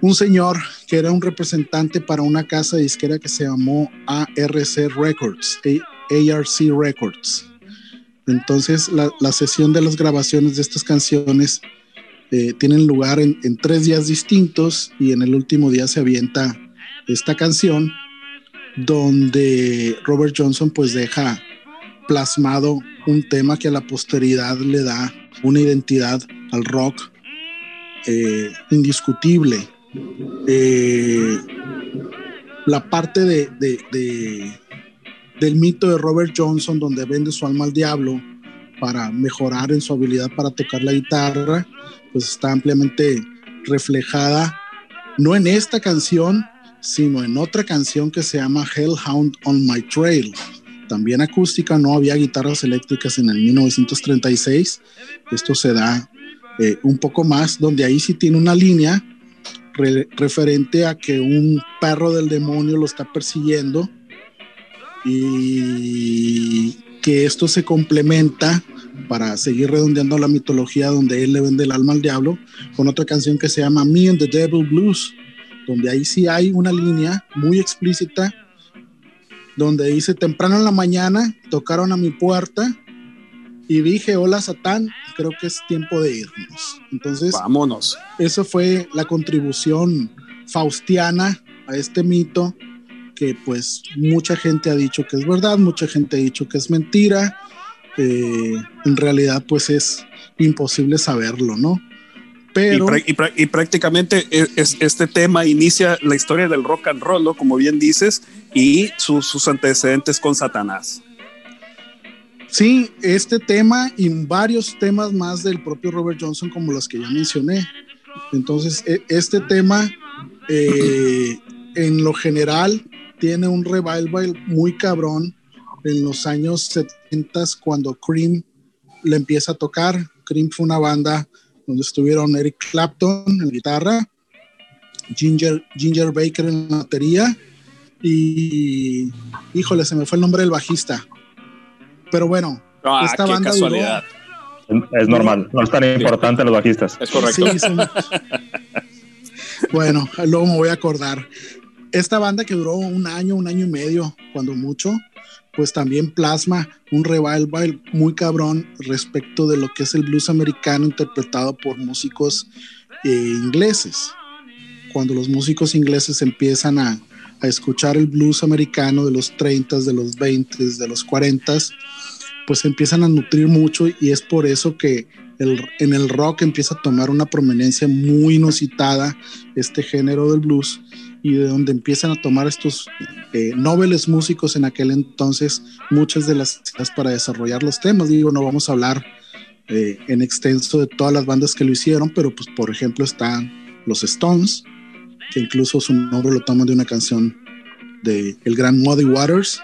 un señor que era un representante para una casa disquera que se llamó ARC Records, ARC Records. Entonces, la, sesión de las grabaciones de estas canciones eh, tienen lugar en, tres días distintos y en el último día se avienta esta canción donde Robert Johnson pues deja plasmado un tema que a la posteridad le da una identidad al rock eh, indiscutible. Eh, la parte de, del mito de Robert Johnson, donde vende su alma al diablo para mejorar en su habilidad para tocar la guitarra, pues está ampliamente reflejada, no en esta canción, sino en otra canción que se llama Hellhound on My Trail. También acústica, no había guitarras eléctricas en el 1936. Esto se da eh, un poco más, donde ahí sí tiene una línea referente a que un perro del demonio lo está persiguiendo y que esto se complementa para seguir redondeando la mitología donde él le vende el alma al diablo con otra canción que se llama Me and the Devil Blues, donde ahí sí hay una línea muy explícita donde dice temprano en la mañana tocaron a mi puerta y dije, hola Satán, creo que es tiempo de irnos. Entonces, vámonos. Eso fue la contribución faustiana a este mito que pues mucha gente ha dicho que es verdad, mucha gente ha dicho que es mentira, eh, en realidad pues es imposible saberlo, ¿no? Pero... Y, prácticamente e, es, este tema inicia la historia del rock and roll, ¿no? como bien dices, y sus antecedentes con Satanás. Sí, este tema y varios temas más del propio Robert Johnson, como los que ya mencioné. Entonces, e, este tema, eh, en lo general, tiene un revival muy cabrón en los años 70 cuando Cream le empieza a tocar. Cream fue una banda donde estuvieron Eric Clapton en guitarra, Ginger, Ginger Baker en la batería y, híjole, se me fue el nombre del bajista. Pero bueno, ah, esta banda casualidad. es normal, no es tan importante los bajistas. Es correcto. bueno, luego me voy a acordar. Esta banda que duró un año, un año y medio, cuando mucho, pues también plasma un revival muy cabrón respecto de lo que es el blues americano interpretado por músicos eh, ingleses. Cuando los músicos ingleses empiezan a, a, escuchar el blues americano de los 30, de los 20, de los 40, pues empiezan a nutrir mucho y es por eso que en el rock empieza a tomar una prominencia muy inusitada este género del blues y de donde empiezan a tomar estos eh, nobles músicos en aquel entonces muchas de las para desarrollar los temas. Digo, no vamos a hablar eh, en extenso de todas las bandas que lo hicieron, pero pues por ejemplo están los Stones, que incluso su nombre lo toman de una canción de el gran Muddy Waters.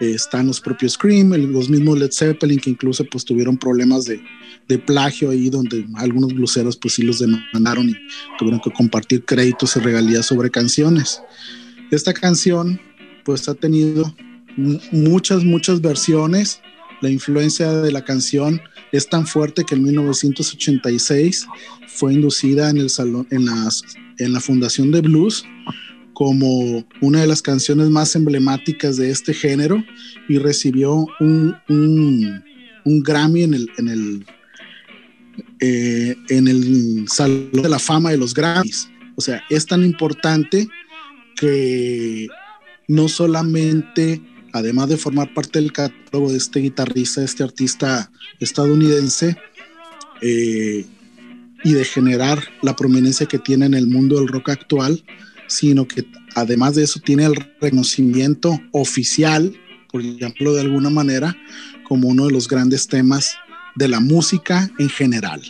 Eh, están los propios Scream, los mismos Led Zeppelin, que incluso pues tuvieron problemas de, de plagio ahí donde algunos bluseros pues sí los demandaron y tuvieron que compartir créditos y regalías sobre canciones. Esta canción pues ha tenido muchas, muchas versiones. La influencia de la canción es tan fuerte que en 1986 fue inducida en, el salón, en, la Fundación de Blues como una de las canciones más emblemáticas de este género y recibió un, un, un Grammy en el, en el eh, en el Salón de la Fama de los Grammys. O sea, es tan importante que no solamente, además de formar parte del catálogo de este guitarrista, este artista estadounidense, eh, y de generar la prominencia que tiene en el mundo del rock actual, sino que además de eso tiene el reconocimiento oficial, por llamarlo de alguna manera, como uno de los grandes temas de la música en general.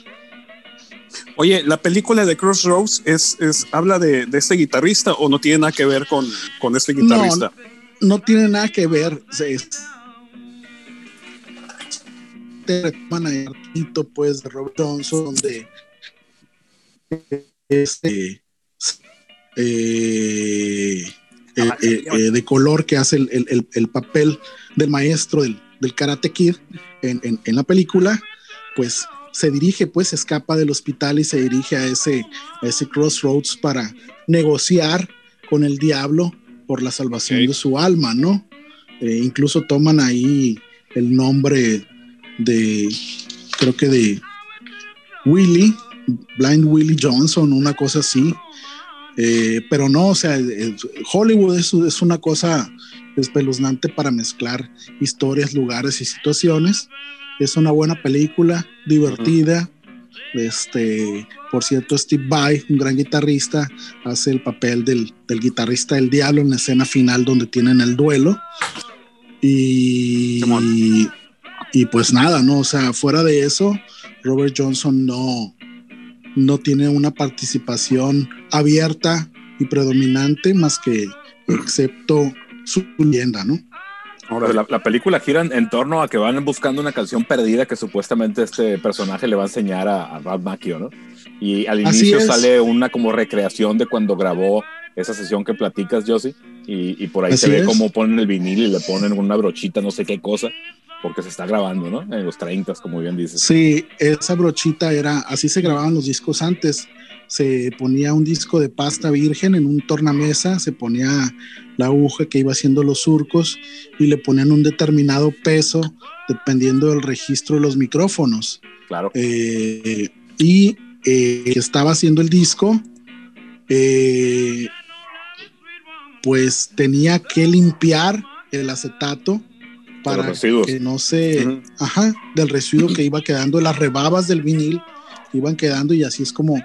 Oye, ¿la película de Crossroads es, es, habla de, de, este guitarrista o no tiene nada que ver con, con este guitarrista? No, no tiene nada que ver. Es, pues de Robert Johnson donde este eh, eh, eh, de color que hace el, el, el papel del maestro del, del Karate Kid en, en, la película, pues se dirige, pues escapa del hospital y se dirige a ese, a ese crossroads para negociar con el diablo por la salvación de su alma, ¿no? Eh, incluso toman ahí el nombre de, creo que de Willy, Blind Willie Johnson, una cosa así. Eh, pero no, o sea, Hollywood es, es una cosa espeluznante para mezclar historias, lugares y situaciones. Es una buena película, divertida. Este, por cierto, Steve Vai, un gran guitarrista, hace el papel del, del, guitarrista del diablo en la escena final donde tienen el duelo. Y, y, pues nada, ¿no? O sea, fuera de eso, Robert Johnson no, no tiene una participación abierta y predominante más que excepto su leyenda, ¿no? Ahora, la, película gira en, torno a que van buscando una canción perdida que supuestamente este personaje le va a enseñar a, a Ralph Macchio, ¿no? Y al inicio sale una como recreación de cuando grabó esa sesión que platicas, Josie, y, y por ahí se ve cómo ponen el vinil y le ponen una brochita, no sé qué cosa, porque se está grabando, ¿no? En los 30, como bien dices. Sí, esa brochita era, así se grababan los discos antes se ponía un disco de pasta virgen en un tornamesa, se ponía la aguja que iba haciendo los surcos y le ponían un determinado peso dependiendo del registro de los micrófonos. Claro. Eh, y eh, estaba haciendo el disco, eh, pues tenía que limpiar el acetato para que no se, ajá, del residuo que iba quedando, las rebabas del vinil iban quedando y así es como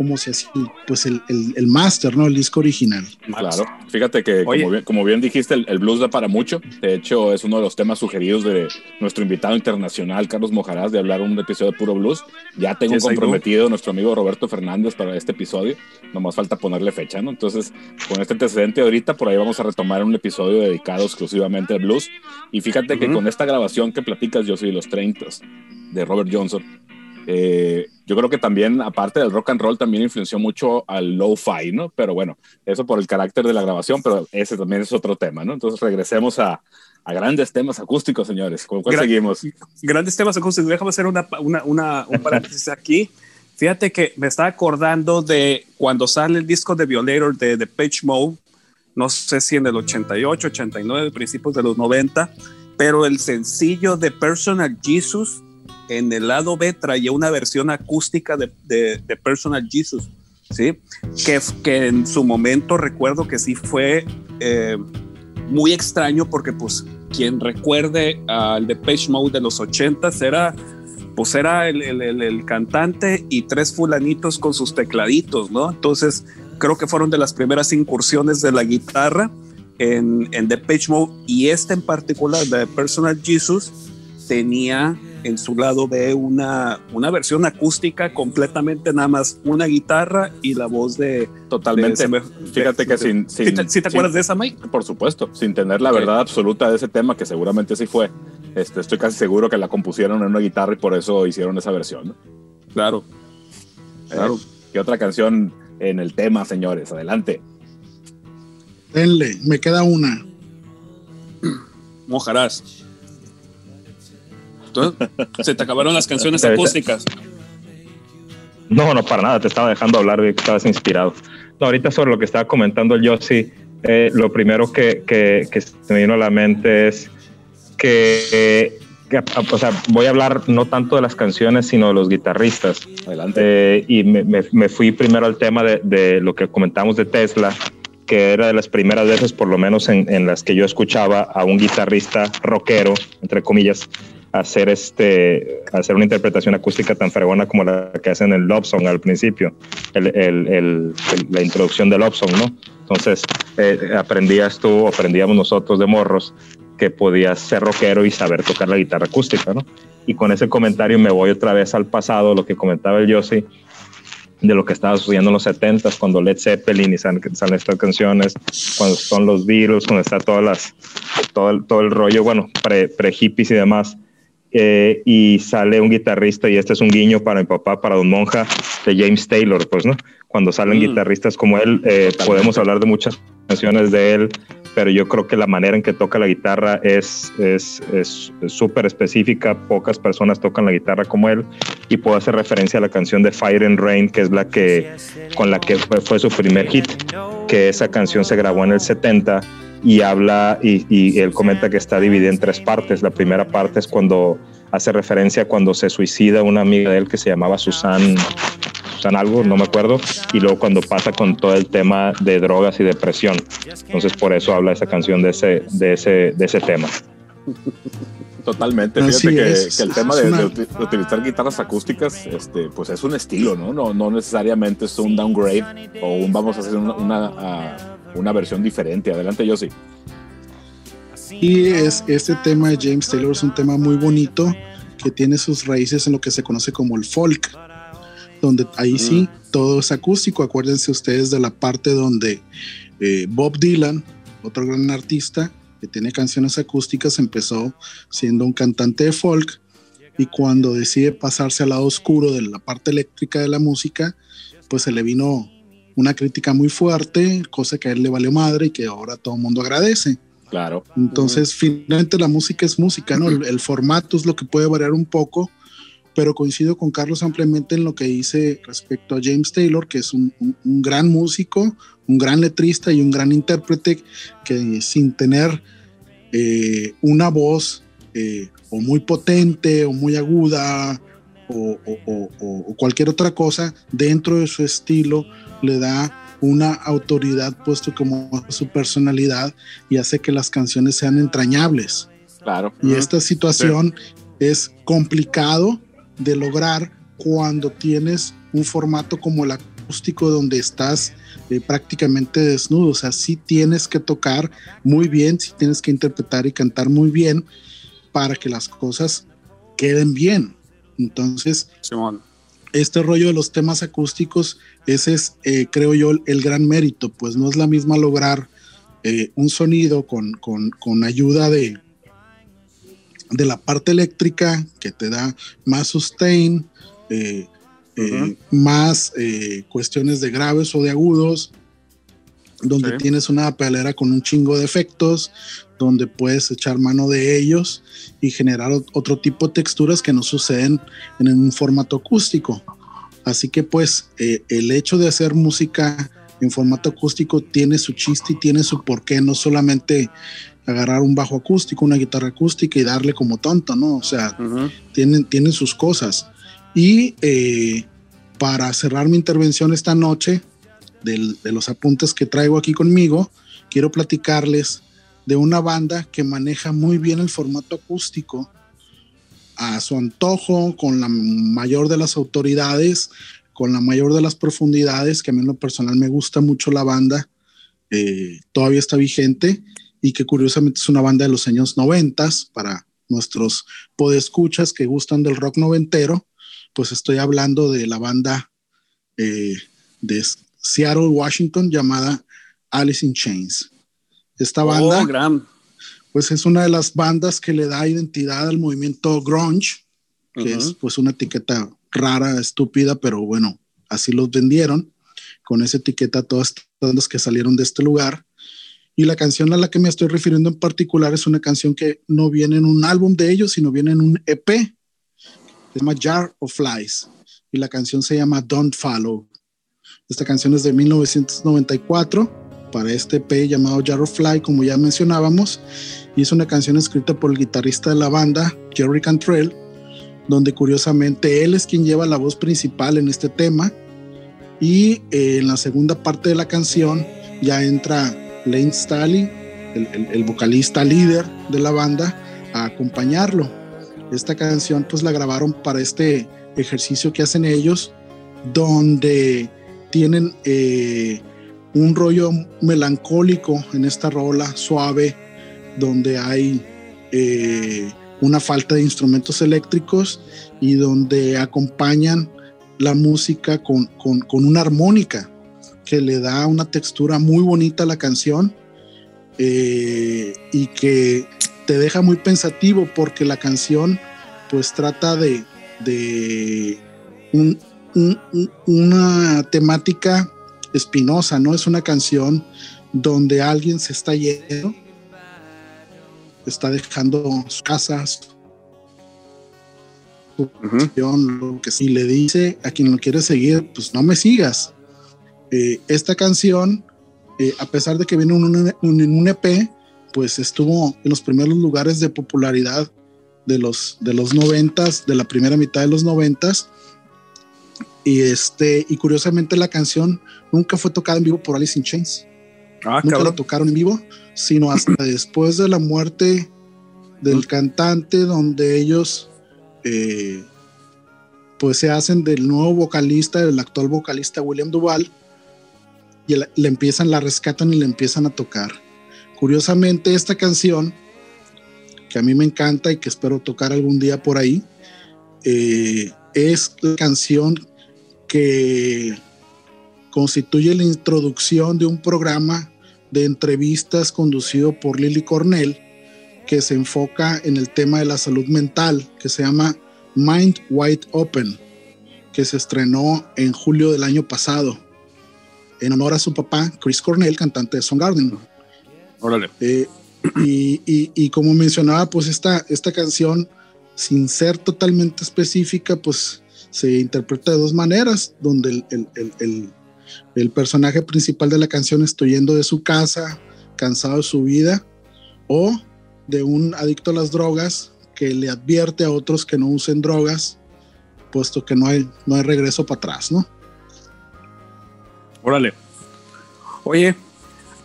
como se hacía pues el, el, el máster, ¿no? El disco original. Claro, fíjate que como bien, como bien, dijiste, el, blues da para mucho. De hecho, es uno de los temas sugeridos de nuestro invitado internacional, Carlos Mojarás, de hablar un episodio de puro blues. Ya tengo comprometido nuestro amigo Roberto Fernández para este episodio. Nomás falta ponerle fecha, ¿no? Entonces, con este antecedente ahorita, por ahí vamos a retomar un episodio dedicado exclusivamente al blues. Y fíjate que con esta grabación que platicas, yo soy los 30 de Robert Johnson, eh, yo creo que también, aparte del rock and roll, también influenció mucho al lo-fi, ¿no? Pero bueno, eso por el carácter de la grabación, pero ese también es otro tema, ¿no? Entonces regresemos a, a grandes temas acústicos, señores. ¿Con cuál seguimos? Grandes temas acústicos. Déjame hacer una, una, una un paréntesis aquí. Fíjate que me estaba acordando de cuando sale el disco de Violator de The Page Mode, no sé si en el 88, 89, principios de los 90, pero el sencillo de Personal Jesus en el lado B traía una versión acústica de, de, Personal Jesus, ¿sí? Que, que, en su momento recuerdo que sí fue eh, muy extraño porque pues quien recuerde al de Page Mode de los 80 era pues era el, el, el, cantante y tres fulanitos con sus tecladitos, ¿no? Entonces creo que fueron de las primeras incursiones de la guitarra en, en The Page Mode y este en particular de Personal Jesus tenía en su lado B una, una versión acústica completamente nada más una guitarra y la voz de... Totalmente. Fíjate que sin... sin te, acuerdas de esa, Mike? Por supuesto, sin tener la verdad absoluta de ese tema, que seguramente sí fue. Este, estoy casi seguro que la compusieron en una guitarra y por eso hicieron esa versión. Claro. Claro. ¿Qué otra canción en el tema, señores? Adelante. Denle, me queda una. Mojarás. ¿Se te acabaron las canciones acústicas? No, no, para nada. Te estaba dejando hablar de que estabas inspirado. No, ahorita sobre lo que estaba comentando el Yossi, eh, lo primero que, que, se me vino a la mente es que, o sea, voy a hablar no tanto de las canciones, sino de los guitarristas. Adelante. Eh, y me, me, fui primero al tema de, de, lo que comentamos de Tesla, que era de las primeras veces, por lo menos en, en las que yo escuchaba a un guitarrista rockero, entre comillas, hacer este hacer una interpretación acústica tan fregona como la que hacen en el Love Song al principio, el, el, la introducción del Love Song, ¿no? Entonces, eh, aprendías tú, aprendíamos nosotros de morros, que podías ser rockero y saber tocar la guitarra acústica, ¿no? Y con ese comentario me voy otra vez al pasado, lo que comentaba el Yossi, de lo que estaba sucediendo en los 70s, cuando Led Zeppelin y salen, estas canciones, cuando son los Beatles, cuando está todas las, todo, el, todo el rollo, bueno, pre-hippies y demás eh, y sale un guitarrista, y este es un guiño para mi papá, para Don Monja, de James Taylor, pues, ¿no? Cuando salen mm. guitarristas como él, eh, podemos hablar de muchas canciones de él, pero yo creo que la manera en que toca la guitarra es súper es, específica, pocas personas tocan la guitarra como él, y puedo hacer referencia a la canción de Fire and Rain, que es la que, con la que fue, su primer hit, que esa canción se grabó en el 70 y habla y, él comenta que está dividida en tres partes. La primera parte es cuando hace referencia cuando se suicida una amiga de él que se llamaba Susan, Susan algo, no me acuerdo, y luego cuando pasa con todo el tema de drogas y depresión. Entonces por eso habla esa canción de ese, de ese, de ese tema. Totalmente, fíjate que, el tema de, utilizar guitarras acústicas, este, pues es un estilo, ¿no? No, no necesariamente es un downgrade o un vamos a hacer una, ah, una versión diferente. Adelante, yo sí. Y es, este tema de James Taylor es un tema muy bonito que tiene sus raíces en lo que se conoce como el folk, donde ahí sí mm. todo es acústico. Acuérdense ustedes de la parte donde eh, Bob Dylan, otro gran artista que tiene canciones acústicas, empezó siendo un cantante de folk y cuando decide pasarse al lado oscuro de la parte eléctrica de la música, pues se le vino una crítica muy fuerte, cosa que a él le valió madre y que ahora todo el mundo agradece. Claro. Entonces, finalmente la música es música, ¿no? El, formato es lo que puede variar un poco, pero coincido con Carlos ampliamente en lo que dice respecto a James Taylor, que es un, gran músico, un gran letrista y un gran intérprete que sin tener eh, una voz eh, o muy potente o muy aguda o, o, cualquier otra cosa dentro de su estilo, le da una autoridad puesto como su personalidad y hace que las canciones sean entrañables. Claro. Y esta situación es complicado de lograr cuando tienes un formato como el acústico donde estás eh, prácticamente desnudo. O sea, sí tienes que tocar muy bien, sí tienes que interpretar y cantar muy bien para que las cosas queden bien. Entonces, Simón. Este rollo de los temas acústicos, ese es, eh, creo yo, el gran mérito, pues no es la misma lograr eh, un sonido con, con, con ayuda de, de la parte eléctrica que te da más sustain, eh, más cuestiones de graves o de agudos, donde Sí. tienes una pedalera con un chingo de efectos, donde puedes echar mano de ellos y generar ot- otro tipo de texturas que no suceden en un formato acústico. Así que pues eh, el hecho de hacer música en formato acústico tiene su chiste y tiene su porqué, no solamente agarrar un bajo acústico, una guitarra acústica y darle como tonto, ¿no? O sea, Ujú. tienen, tienen sus cosas. Y eh, para cerrar mi intervención esta noche, del- de los apuntes que traigo aquí conmigo, quiero platicarles de una banda que maneja muy bien el formato acústico a su antojo, con la mayor de las autoridades, con la mayor de las profundidades, que a mí en lo personal me gusta mucho la banda, eh, todavía está vigente y que curiosamente es una banda de los años noventas para nuestros podescuchas que gustan del rock noventero, pues estoy hablando de la banda eh, de Seattle, Washington, llamada Alice in Chains. Esta banda, Oh, gran. pues es una de las bandas que le da identidad al movimiento grunge, que es pues una etiqueta rara, estúpida, pero bueno, así los vendieron, con esa etiqueta todas estas bandas que salieron de este lugar. Y la canción a la que me estoy refiriendo en particular es una canción que no viene en un álbum de ellos, sino viene en un EP. Se llama Jar of Flies. Y la canción se llama Don't Follow. Esta canción es de 1994 para este EP llamado Jar of Fly, como ya mencionábamos. Y es una canción escrita por el guitarrista de la banda, Jerry Cantrell, donde curiosamente él es quien lleva la voz principal en este tema. Y eh, en la segunda parte de la canción ya entra Lane Staley, el, el- el vocalista líder de la banda, a acompañarlo. Esta canción pues la grabaron para este ejercicio que hacen ellos, donde tienen eh, un rollo melancólico en esta rola, suave, donde hay eh, una falta de instrumentos eléctricos y donde acompañan la música con, con- una armónica que le da una textura muy bonita a la canción eh, y que te deja muy pensativo porque la canción pues trata de, de un- un- un- una temática espinosa, ¿no? Es una canción donde alguien se está yendo, está dejando sus casas, su canción, lo que sí le dice a quien lo quiere seguir, pues no me sigas. Eh, esta canción, eh, a pesar de que viene en un, un- un EP, pues estuvo en los primeros lugares de popularidad de los, de los noventas, de la primera mitad de los noventas. Y este, y curiosamente la canción nunca fue tocada en vivo por Alice in Chains. Ah, Nunca la tocaron en vivo, sino hasta después de la muerte del cantante, donde ellos eh, pues se hacen del nuevo vocalista, del actual vocalista William Duval, y le empiezan, la rescatan y le empiezan a tocar. Curiosamente, esta canción, que a mí me encanta y que espero tocar algún día por ahí, eh, es la canción que constituye la introducción de un programa de entrevistas conducido por Lily Cornell que se enfoca en el tema de la salud mental, que se llama Mind Wide Open, que se estrenó en julio del año pasado, en honor a su papá, Chris Cornell, cantante de Soundgarden. Órale. Eh, y, y- y como mencionaba, pues esta, esta canción, sin ser totalmente específica, pues se interpreta de dos maneras, donde el, el- el- personaje principal de la canción está huyendo de su casa, cansado de su vida, o de un adicto a las drogas que le advierte a otros que no usen drogas, puesto que no hay, no hay regreso para atrás, ¿no? Órale. Oye,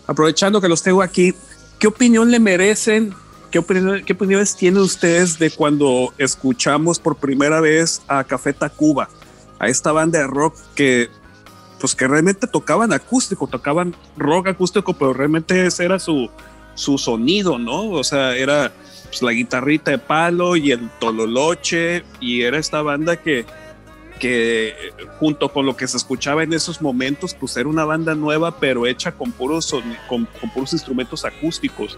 aprovechando que los tengo aquí, ¿qué opinión le merecen ¿qué, opiniones tienen ustedes de cuando escuchamos por primera vez a Café Tacuba, a esta banda de rock que, pues que realmente tocaban acústico, tocaban rock acústico, pero realmente ese era su, su sonido, ¿no? O sea, era pues, la guitarrita de palo y el tololoche, y era esta banda que, que junto con lo que se escuchaba en esos momentos, pues era una banda nueva, pero hecha con puros, con, con puros instrumentos acústicos.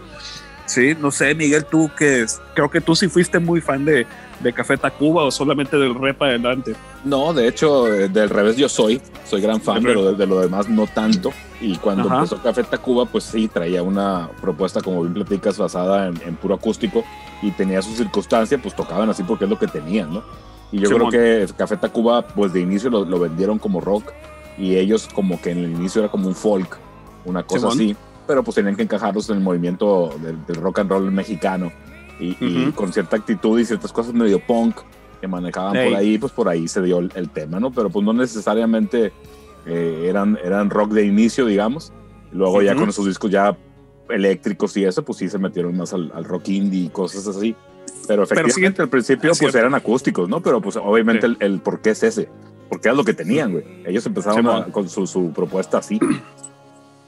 Sí, no sé, Miguel, tú que creo que tú sí fuiste muy fan de, de Café Tacuba o solamente del rap adelante. No, de hecho, eh, del revés yo soy, soy gran fan, pero de, lo demás no tanto. Y cuando empezó Café Tacuba, pues sí, traía una propuesta, como bien platicas, basada en, puro acústico y tenía su circunstancia, pues tocaban así porque es lo que tenían, ¿no? Y yo creo que Café Tacuba, pues de inicio lo, vendieron como rock y ellos como que en el inicio era como un folk, una cosa así pero pues tenían que encajarlos en el movimiento del, rock and roll mexicano y, con cierta actitud y ciertas cosas medio punk que manejaban por ahí, pues por ahí se dio el, tema, ¿no? Pero pues no necesariamente eh, eran, eran rock de inicio, digamos. Luego ya con esos discos ya eléctricos y eso, pues sí se metieron más al, rock indie y cosas así. Pero efectivamente al principio pues eran acústicos, ¿no? Pero pues obviamente el, por qué es ese. Porque era lo que tenían, güey. Ellos empezaron con su, su, propuesta así.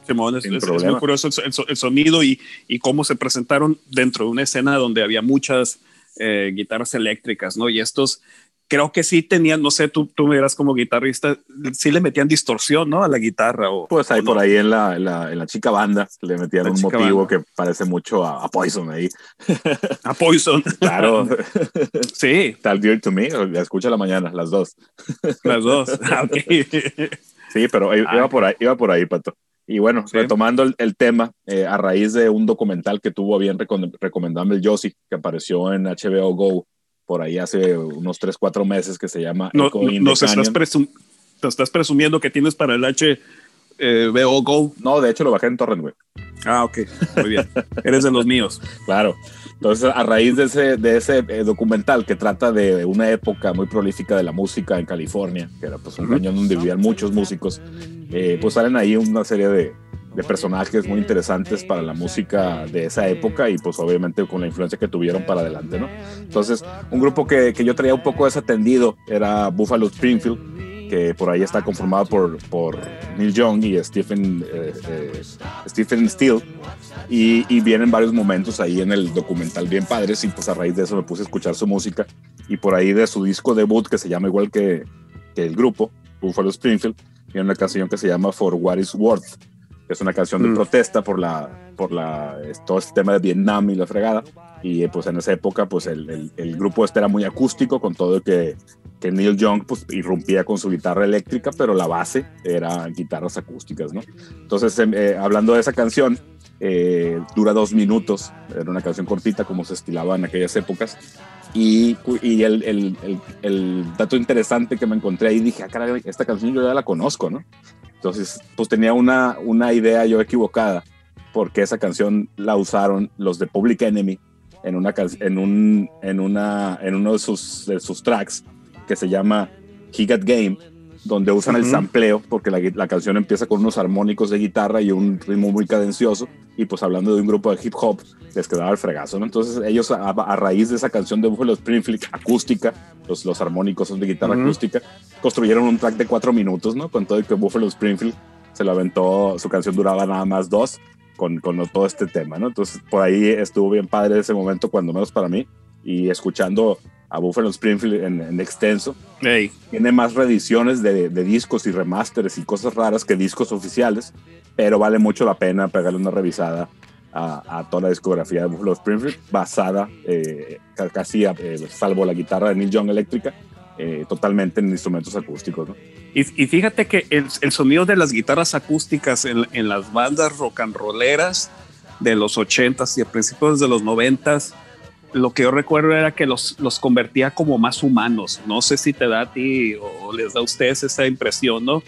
Es, muy curioso el, sonido y, y, cómo se presentaron dentro de una escena donde había muchas eh, guitarras eléctricas, ¿no? Y estos creo que sí tenían, no sé, tú, tú me dirás como guitarrista, sí le metían distorsión, ¿no? A la guitarra. O, pues ahí por ahí en la, en la, en la, chica banda le metían un motivo que parece mucho a, Poison ahí. A Poison. claro. sí. Tal Dear to Me, la escucha la mañana, las dos. Las dos. Sí, pero iba por ahí, iba por ahí, Pato. Y bueno, retomando el, tema, eh, a raíz de un documental que tuvo bien recomendable el Josie, que apareció en HBO Go por ahí hace unos 3, 4 meses, que se llama no, nos estás, te estás presumiendo que tienes para el HBO Go. No, de hecho lo bajé en Torrent, güey. Ah, ok, muy bien. Eres de los míos. Claro. Entonces, a raíz de ese, de ese eh, documental que trata de una época muy prolífica de la música en California, que era pues un cañón donde vivían muchos músicos, eh, pues salen ahí una serie de, de, personajes muy interesantes para la música de esa época y pues obviamente con la influencia que tuvieron para adelante, ¿no? Entonces, un grupo que, que yo traía un poco desatendido era Buffalo Springfield, que por ahí está conformado por, por Neil Young y Stephen, eh, eh, Stephen Steele. Y, y, vienen varios momentos ahí en el documental bien padres y pues a raíz de eso me puse a escuchar su música y por ahí de su disco debut que se llama igual que, que el grupo, Buffalo Springfield, tiene una canción que se llama For What Is Worth, que es una canción de mm. protesta por, la, por la, todo este tema de Vietnam y la fregada. Y pues en esa época pues el, el, el grupo este era muy acústico con todo que que Neil Young pues irrumpía con su guitarra eléctrica, pero la base era guitarras acústicas, ¿no? Entonces, em, eh, hablando de esa canción, eh, dura dos minutos, era una canción cortita como se estilaba en aquellas épocas, y, y el, el, el, dato interesante que me encontré ahí, dije, ah, caray, esta canción yo ya la conozco, ¿no? Entonces, pues tenía una, una idea yo equivocada, porque esa canción la usaron los de Public Enemy en, una, en, un, en, una, en uno de sus, de sus tracks que se llama He Got Game, donde usan el sampleo, porque la, la, canción empieza con unos armónicos de guitarra y un ritmo muy cadencioso, y pues hablando de un grupo de hip hop, les quedaba el fregazo, ¿no? Entonces ellos a, raíz de esa canción de Buffalo Springfield acústica, los, los armónicos son de guitarra acústica, construyeron un track de cuatro minutos, ¿no? Con todo y que Buffalo Springfield se lo aventó, su canción duraba nada más dos, con, con todo este tema, ¿no? Entonces por ahí estuvo bien padre ese momento, cuando menos para mí, y escuchando a Buffalo Springfield en, extenso. Tiene más reediciones de, discos y remasteres y cosas raras que discos oficiales, pero vale mucho la pena pegarle una revisada a, toda la discografía de Buffalo Springfield, basada eh, casi, eh, salvo la guitarra de Neil Young eléctrica, eh, totalmente en instrumentos acústicos. Y, fíjate que el, sonido de las guitarras acústicas en, en, las bandas rock and rolleras de los 80s y a principios de los 90s lo que yo recuerdo era que los, los convertía como más humanos. No sé si te da a ti o les da a ustedes esa impresión, ¿no?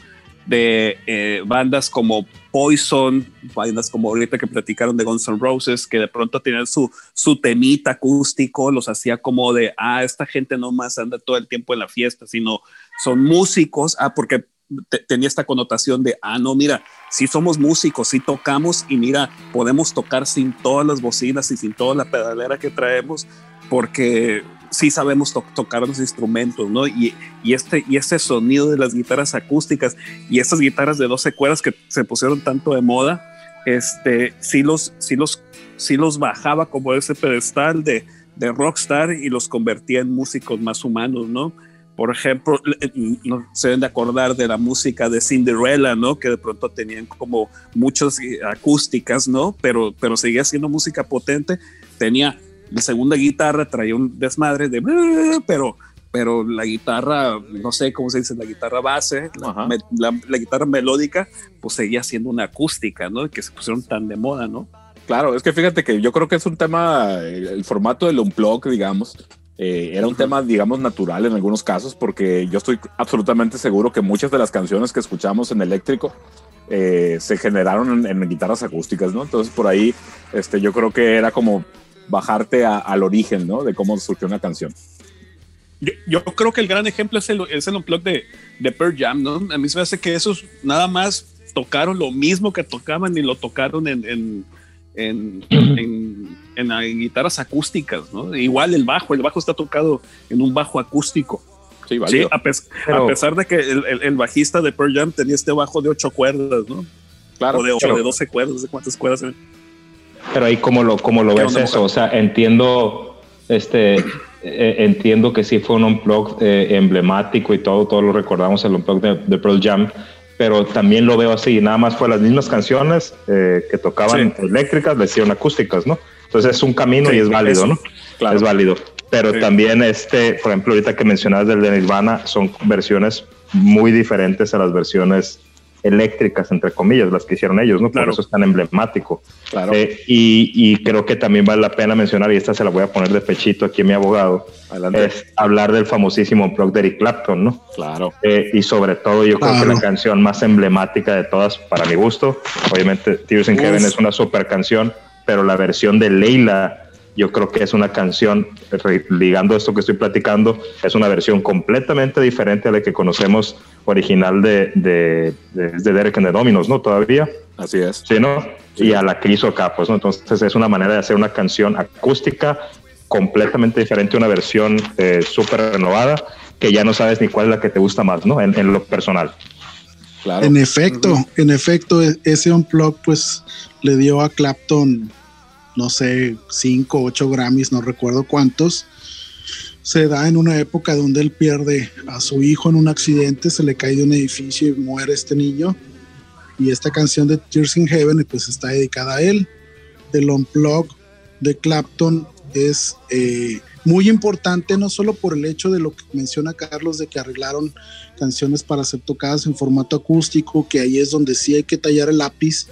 De eh, bandas como Poison, bandas como ahorita que platicaron de Guns N' Roses, que de pronto tenían su, su temita acústico, los hacía como de, ah, esta gente no más anda todo el tiempo en la fiesta, sino son músicos, ah, porque tenía esta connotación de, ah, no, mira, si somos músicos, si tocamos y mira, podemos tocar sin todas las bocinas y sin toda la pedalera que traemos, porque sí sabemos tocar los instrumentos, ¿no? Y, y, este, y este sonido de las guitarras acústicas y estas guitarras de 12 cuerdas que se pusieron tanto de moda, este, sí los, sí los, sí los bajaba como ese pedestal de, de rockstar y los convertía en músicos más humanos, ¿no? Por ejemplo, no se deben de acordar de la música de Cinderella, ¿no? Que de pronto tenían como muchas eh, acústicas, ¿no? Pero, pero seguía siendo música potente. Tenía la segunda guitarra, traía un desmadre de... Pero, pero la guitarra, no sé cómo se dice, la guitarra base, la, guitarra melódica, pues seguía siendo una acústica, ¿no? Que se pusieron tan de moda, ¿no? Claro, es que fíjate que yo creo que es un tema, el formato del unplug, digamos, eh, era un tema, digamos, natural en algunos casos, porque yo estoy absolutamente seguro que muchas de las canciones que escuchamos en eléctrico eh, se generaron en, guitarras acústicas, ¿no? Entonces, por ahí, este, yo creo que era como bajarte al origen, ¿no? De cómo surgió una canción. Yo, creo que el gran ejemplo es el, es el unplug de, de Pearl Jam, ¿no? A mí se me hace que esos nada más tocaron lo mismo que tocaban y lo tocaron en en, en, guitarras acústicas, ¿no? Igual el bajo, el bajo está tocado en un bajo acústico. Sí, a, pesar de que el, bajista de Pearl Jam tenía este bajo de ocho cuerdas, ¿no? Claro. O de, de 12 cuerdas, de cuántas cuerdas. Pero ahí como lo, como lo ves eso, o sea, entiendo, este, eh, entiendo que sí fue un unplug eh, emblemático y todo, todos lo recordamos el unplug de, de Pearl Jam, pero también lo veo así, nada más fue las mismas canciones eh, que tocaban eléctricas, le hicieron acústicas, ¿no? Entonces es un camino y es válido, ¿no? Claro. Es válido. Pero también este, por ejemplo, ahorita que mencionabas del de Nirvana, son versiones muy diferentes a las versiones eléctricas, entre comillas, las que hicieron ellos, ¿no? Por eso es tan emblemático. Claro. Eh, y, creo que también vale la pena mencionar, y esta se la voy a poner de pechito aquí a mi abogado, es hablar del famosísimo blog de Eric Clapton, ¿no? Claro. Eh, y sobre todo, yo creo que la canción más emblemática de todas, para mi gusto, obviamente, Tears in Heaven es una super canción, pero la versión de Leila yo creo que es una canción, ligando esto que estoy platicando, es una versión completamente diferente a la que conocemos original de, de, de, Derek and the Dominos, ¿no? Todavía. Así es. Sí, ¿no? Y a la que hizo pues, ¿no? Entonces es una manera de hacer una canción acústica completamente diferente, una versión eh, súper renovada, que ya no sabes ni cuál es la que te gusta más, ¿no? En, en lo personal. Claro. En efecto, en efecto, e-, ese unplug pues le dio a Clapton no sé, cinco, ocho Grammys, no recuerdo cuántos. Se da en una época donde él pierde a su hijo en un accidente, se le cae de un edificio y muere este niño. Y esta canción de Tears in Heaven pues está dedicada a él. El Unplug de Clapton es eh, muy importante, no solo por el hecho de lo que menciona Carlos, de que arreglaron canciones para ser tocadas en formato acústico, que ahí es donde sí hay que tallar el lápiz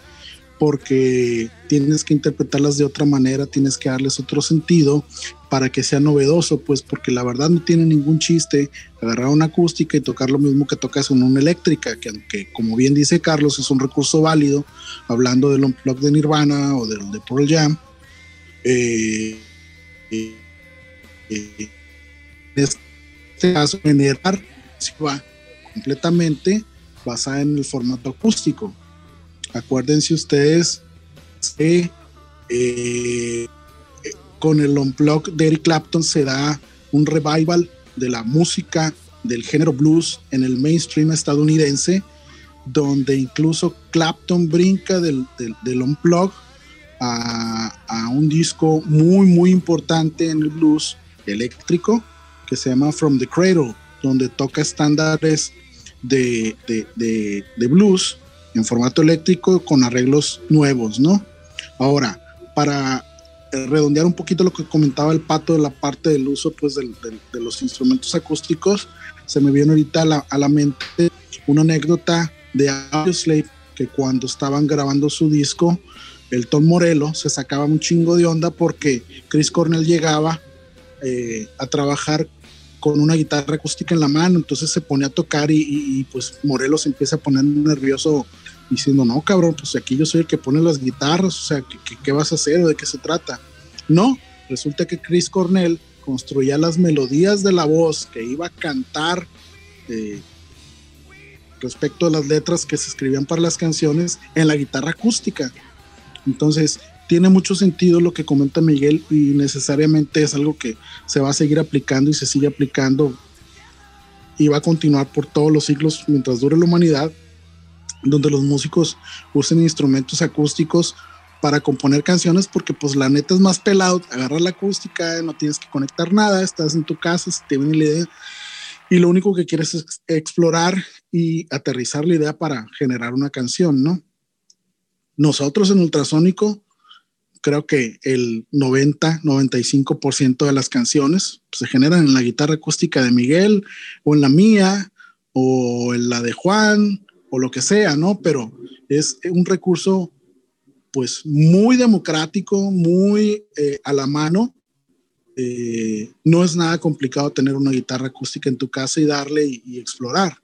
porque tienes que interpretarlas de otra manera, tienes que darles otro sentido para que sea novedoso, pues porque la verdad no tiene ningún chiste agarrar una acústica y tocar lo mismo que tocas en una eléctrica, que aunque como bien dice Carlos es un recurso válido, hablando del unplug de Nirvana o del de Pearl Jam, eh, eh, en este caso generar va completamente basada en el formato acústico. Acuérdense ustedes que eh, con el Unplug de Eric Clapton se da un revival de la música del género blues en el mainstream estadounidense, donde incluso Clapton brinca del, del, Unplug a, a, un disco muy, muy importante en el blues eléctrico que se llama From the Cradle, donde toca estándares de, de, de, blues en formato eléctrico con arreglos nuevos, ¿no? Ahora, para redondear un poquito lo que comentaba el pato de la parte del uso pues de los instrumentos acústicos, se me viene ahorita a la, a la mente una anécdota de Audioslave que cuando estaban grabando su disco, el Tom Morello se sacaba un chingo de onda porque Chris Cornell llegaba eh, a trabajar con una guitarra acústica en la mano, entonces se pone a tocar y, pues Morelos empieza a poner nervioso diciendo, no, cabrón, pues aquí yo soy el que pone las guitarras, o sea, ¿qué, vas a hacer de qué se trata? No, resulta que Chris Cornell construía las melodías de la voz que iba a cantar eh, respecto a las letras que se escribían para las canciones en la guitarra acústica. Entonces, tiene mucho sentido lo que comenta Miguel y necesariamente es algo que se va a seguir aplicando y se sigue aplicando y va a continuar por todos los siglos mientras dure la humanidad, donde los músicos usen instrumentos acústicos para componer canciones porque pues la neta es más pelado, agarrar la acústica, no tienes que conectar nada, estás en tu casa, si te viene la idea y lo único que quieres es explorar y aterrizar la idea para generar una canción, ¿no? Nosotros en Ultrasónico, creo que el 90-95% de las canciones se generan en la guitarra acústica de Miguel o en la mía o en la de Juan o lo que sea, ¿no? Pero es un recurso pues muy democrático, muy eh, a la mano. Eh, no es nada complicado tener una guitarra acústica en tu casa y darle y, explorar.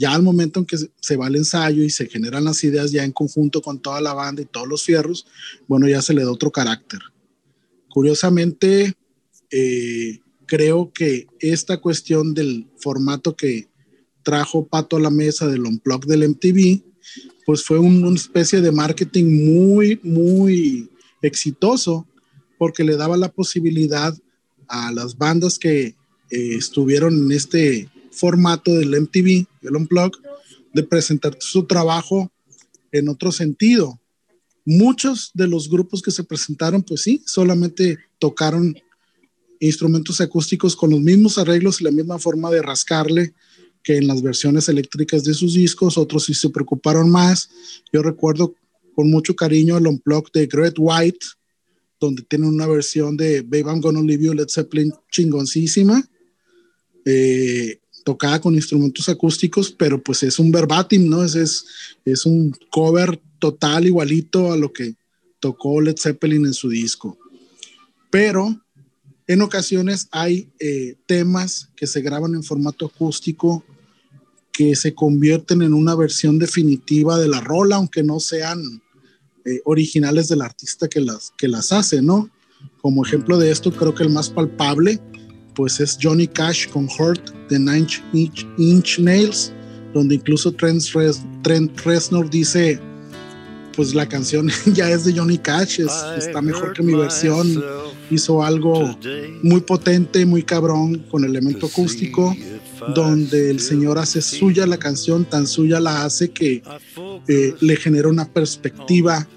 Ya al momento en que se, va el ensayo y se generan las ideas ya en conjunto con toda la banda y todos los fierros, bueno, ya se le da otro carácter. Curiosamente, eh, creo que esta cuestión del formato que trajo Pato a la mesa del Unplug del MTV, pues fue una especie de marketing muy, muy exitoso porque le daba la posibilidad a las bandas que eh, estuvieron en este formato del MTV, el Unplug, de presentar su trabajo en otro sentido. Muchos de los grupos que se presentaron, pues sí, solamente tocaron instrumentos acústicos con los mismos arreglos y la misma forma de rascarle que en las versiones eléctricas de sus discos, otros sí se preocuparon más. Yo recuerdo con mucho cariño el unplug de Great White, donde tiene una versión de Babe I'm Gonna Leave You, Led Zeppelin chingoncísima, eh, tocada con instrumentos acústicos, pero pues es un verbatim, ¿no? Es, es, es un cover total igualito a lo que tocó Led Zeppelin en su disco. Pero en ocasiones hay eh, temas que se graban en formato acústico que se convierten en una versión definitiva de la rola, aunque no sean eh, originales del artista que las, que las hace, ¿no? Como ejemplo de esto, creo que el más palpable, pues es Johnny Cash con Hurt de Nine Inch, Nails, donde incluso Trent, Trent Reznor dice, pues la canción ya es de Johnny Cash, está mejor que mi versión. Hizo algo muy potente, muy cabrón, con elemento acústico, donde el señor hace suya la canción, tan suya la hace que eh, le genera una perspectiva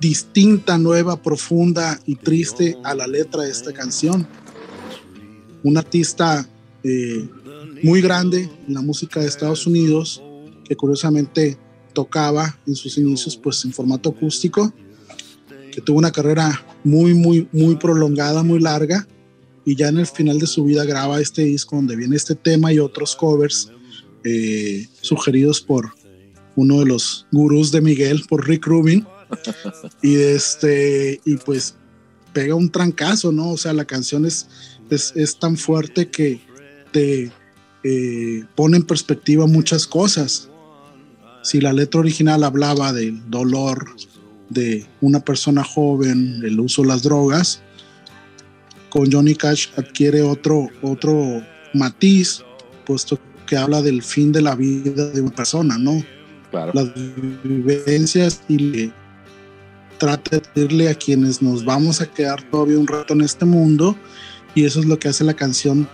distinta, nueva, profunda y triste a la letra de esta canción. Un artista eh, muy grande en la música de Estados Unidos, que curiosamente tocaba en sus inicios pues en formato acústico, que tuvo una carrera muy, muy, muy prolongada, muy larga, y ya en el final de su vida graba este disco donde viene este tema y otros covers eh, sugeridos por uno de los gurús de Miguel, por Rick Rubin, y este, y pues pega un trancazo, ¿no? O sea, la canción es, es, tan fuerte que te eh, pone en perspectiva muchas cosas si la letra original hablaba del dolor de una persona joven, el uso de las drogas, con Johnny Cash adquiere otro, otro matiz, puesto que habla del fin de la vida de una persona, ¿no? Claro. Las vivencias y le trata de decirle a quienes nos vamos a quedar todavía un rato en este mundo, y eso es lo que hace la canción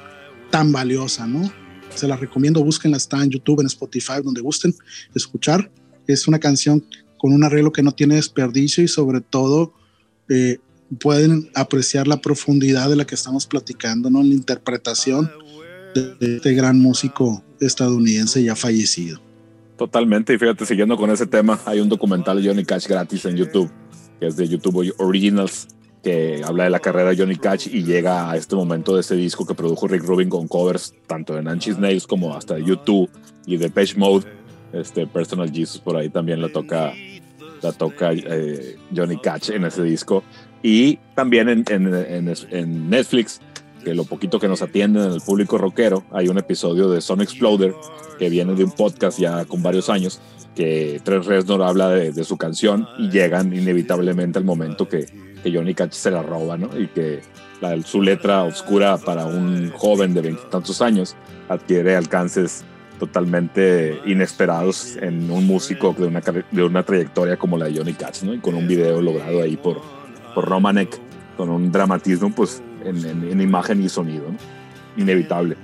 tan valiosa, ¿no? Se la recomiendo, búsquenla, está en YouTube, en Spotify, donde gusten escuchar. Es una canción con un arreglo que no tiene desperdicio y sobre todo eh, pueden apreciar la profundidad de la que estamos platicando, ¿no? La interpretación de este gran músico estadounidense ya fallecido. Totalmente, y fíjate, siguiendo con ese tema, hay un documental de Johnny Cash gratis en YouTube, que es de YouTube Originals, que habla de la carrera de Johnny Cash y llega a este momento de ese disco que produjo Rick Rubin con covers tanto de Nancy Nails como hasta de YouTube y de Page Mode. Este Personal Jesus por ahí también la toca, la toca eh, Johnny Cash en ese disco. Y también en, en, en, Netflix, que lo poquito que nos atienden en el público rockero, hay un episodio de Son Exploder que viene de un podcast ya con varios años que Trent Reznor habla de, de su canción y llegan inevitablemente al momento que que Johnny Cash se la roba, ¿no? Y que su letra oscura para un joven de veintitantos años adquiere alcances totalmente inesperados en un músico de una, de una trayectoria como la de Johnny Cash, ¿no? Y con un video logrado ahí por, por Romanek, con un dramatismo pues en, en, imagen y sonido, Inevitable.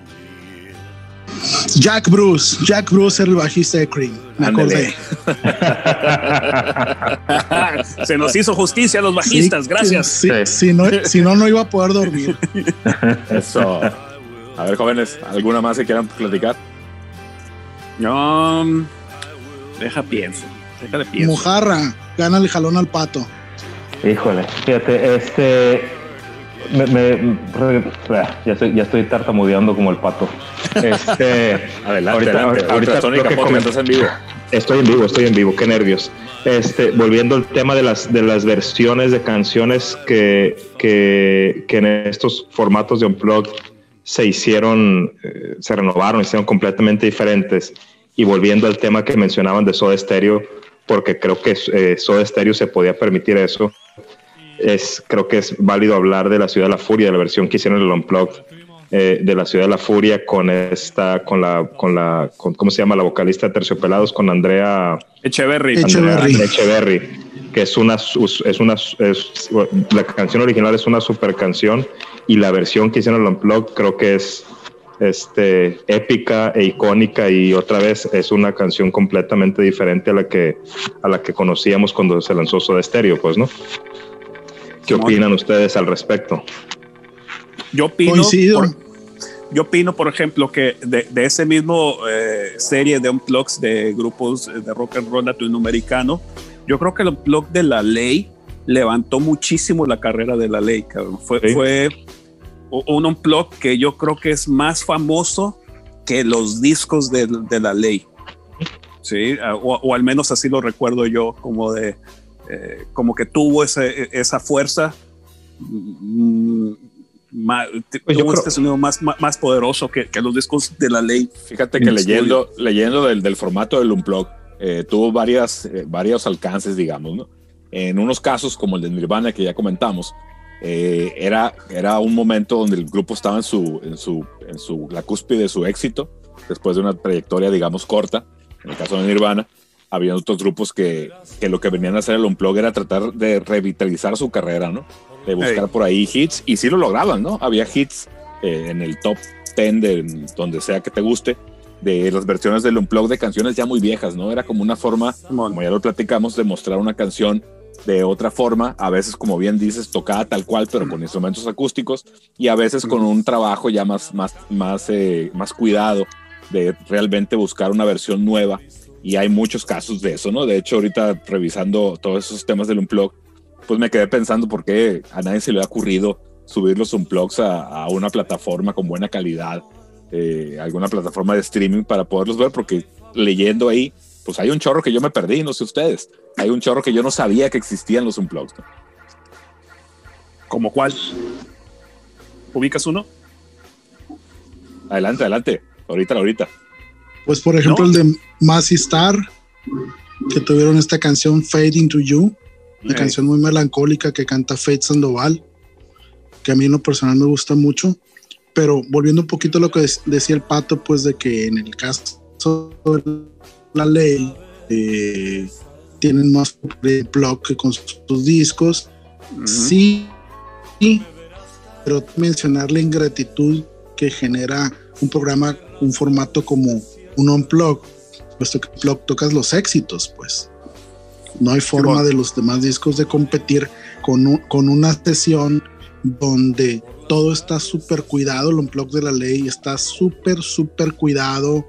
Jack Bruce, Jack Bruce era el bajista de Cream, me acordé. Se nos hizo justicia a los bajistas, gracias. Sí, Si, no, si no, no iba a poder dormir. Eso. A ver, jóvenes, ¿alguna más que quieran platicar? Yo. Deja pienso. Deja de pienso. Mojarra, gana el jalón al pato. Híjole, fíjate, este. Me, ya, estoy, ya estoy tartamudeando como el pato. Este, adelante, ahorita, ahorita, en vivo. Estoy en vivo, estoy en vivo, qué nervios. Este, volviendo al tema de las, de las versiones de canciones que, que, que en estos formatos de Unplugged se hicieron, eh, se renovaron, hicieron completamente diferentes. Y volviendo al tema que mencionaban de Soda Stereo, porque creo que eh, Soda Stereo se podía permitir eso, es, creo que es válido hablar de la Ciudad de la Furia, de la versión que hicieron el Unplugged eh, de la Ciudad de la Furia con esta, con la, con la, ¿cómo se llama? La vocalista de Terciopelados, con Andrea Echeverry. Echeverry. que es una, es una, es, la canción original es una super canción y la versión que hicieron el Unplugged creo que es este, épica e icónica y otra vez es una canción completamente diferente a la que, a la que conocíamos cuando se lanzó Soda Stereo, pues, ¿no? ¿Qué opinan ustedes al respecto? Yo opino, por, yo opino, por ejemplo, que de, ese mismo eh, serie de unplugs de grupos de rock and roll latinoamericano, yo creo que el unplug de la ley levantó muchísimo la carrera de la ley. Fue, fue un unplug que yo creo que es más famoso que los discos de, de la ley. Sí, o, al menos así lo recuerdo yo, como de eh, como que tuvo ese, esa fuerza. Mm, más, pues tuvo este sonido más, más, poderoso que, que, los discos de la ley. Fíjate que leyendo, leyendo del, del, formato del Unplug, eh, tuvo varias, eh, varios alcances, digamos, ¿no? En unos casos, como el de Nirvana que ya comentamos, eh, era, era un momento donde el grupo estaba en su, en su, en su, la cúspide de su éxito, después de una trayectoria, digamos, corta, en el caso de Nirvana, había otros grupos que, que lo que venían a hacer el Unplug era tratar de revitalizar su carrera, ¿no? De buscar por ahí hits, y sí lo lograban, ¿no? Había hits eh, en el top 10 de donde sea que te guste, de las versiones del Unplug de canciones ya muy viejas, ¿no? Era como una forma, como ya lo platicamos, de mostrar una canción de otra forma, a veces como bien dices, tocada tal cual, pero con instrumentos acústicos, y a veces con un trabajo ya más, más, más, eh, más cuidado de realmente buscar una versión nueva. Y hay muchos casos de eso, ¿no? De hecho, ahorita revisando todos esos temas del Unplug, pues me quedé pensando por qué a nadie se le ha ocurrido subir los Unplugs a, a una plataforma con buena calidad, eh, alguna plataforma de streaming para poderlos ver, porque leyendo ahí, pues hay un chorro que yo me perdí, no sé ustedes. Hay un chorro que yo no sabía que existían los unplugs. ¿Como cuál? ¿Ubicas uno? Adelante, adelante. Ahorita, ahorita. Pues por ejemplo el de Massy Star, que tuvieron esta canción Fade Into You, una canción muy melancólica que canta Fade Sandoval, que a mí en lo personal me gusta mucho. Pero volviendo un poquito a lo que decía el pato, pues de que en el caso la ley, eh, tienen más blog que con sus discos. Sí, pero mencionar la ingratitud que genera un programa, un formato como un unplug, puesto que blog tocas los éxitos, pues. No hay forma de los demás discos de competir con, con una sesión donde todo está súper cuidado, el unplug de la ley está súper, súper cuidado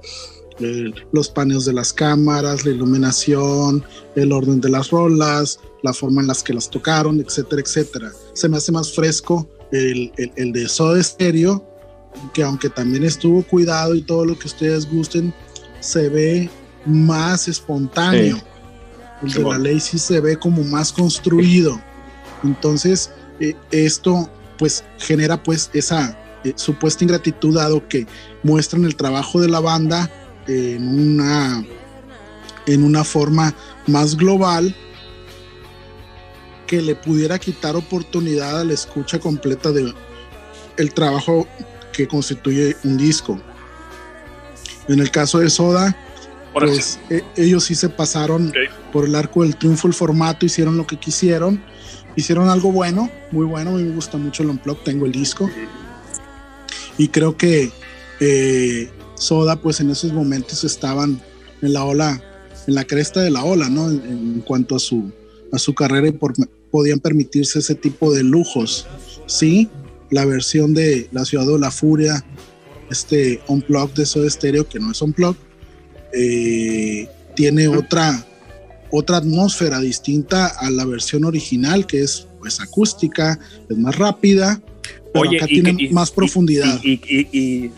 los paneos de las cámaras, la iluminación, el orden de las rolas, la forma en las que las tocaron, etcétera, etcétera. Se me hace más fresco el, el, de Soda Stereo, que aunque también estuvo cuidado y todo lo que ustedes gusten, se ve más espontáneo. El de la ley sí se ve como más construido. Entonces, eh, esto pues genera pues esa eh, supuesta ingratitud dado que muestran el trabajo de la banda en una, en una forma más global que le pudiera quitar oportunidad a la escucha completa de el trabajo que constituye un disco. En el caso de Soda, pues e, ellos sí se pasaron por el arco del triunfo el formato, hicieron lo que quisieron, hicieron algo bueno, muy bueno, a mí me gusta mucho el Unplug, tengo el disco. Y creo que eh, Soda, pues en esos momentos estaban en la ola, en la cresta de la ola, ¿no? En, cuanto a su, a su carrera y podían permitirse ese tipo de lujos. Sí, la versión de La Ciudad de la Furia, este Unplugged de Soda Stereo, que no es Unplugged, eh, tiene otra, otra atmósfera distinta a la versión original, que es pues acústica, es más rápida, pero acá tiene más profundidad. Y,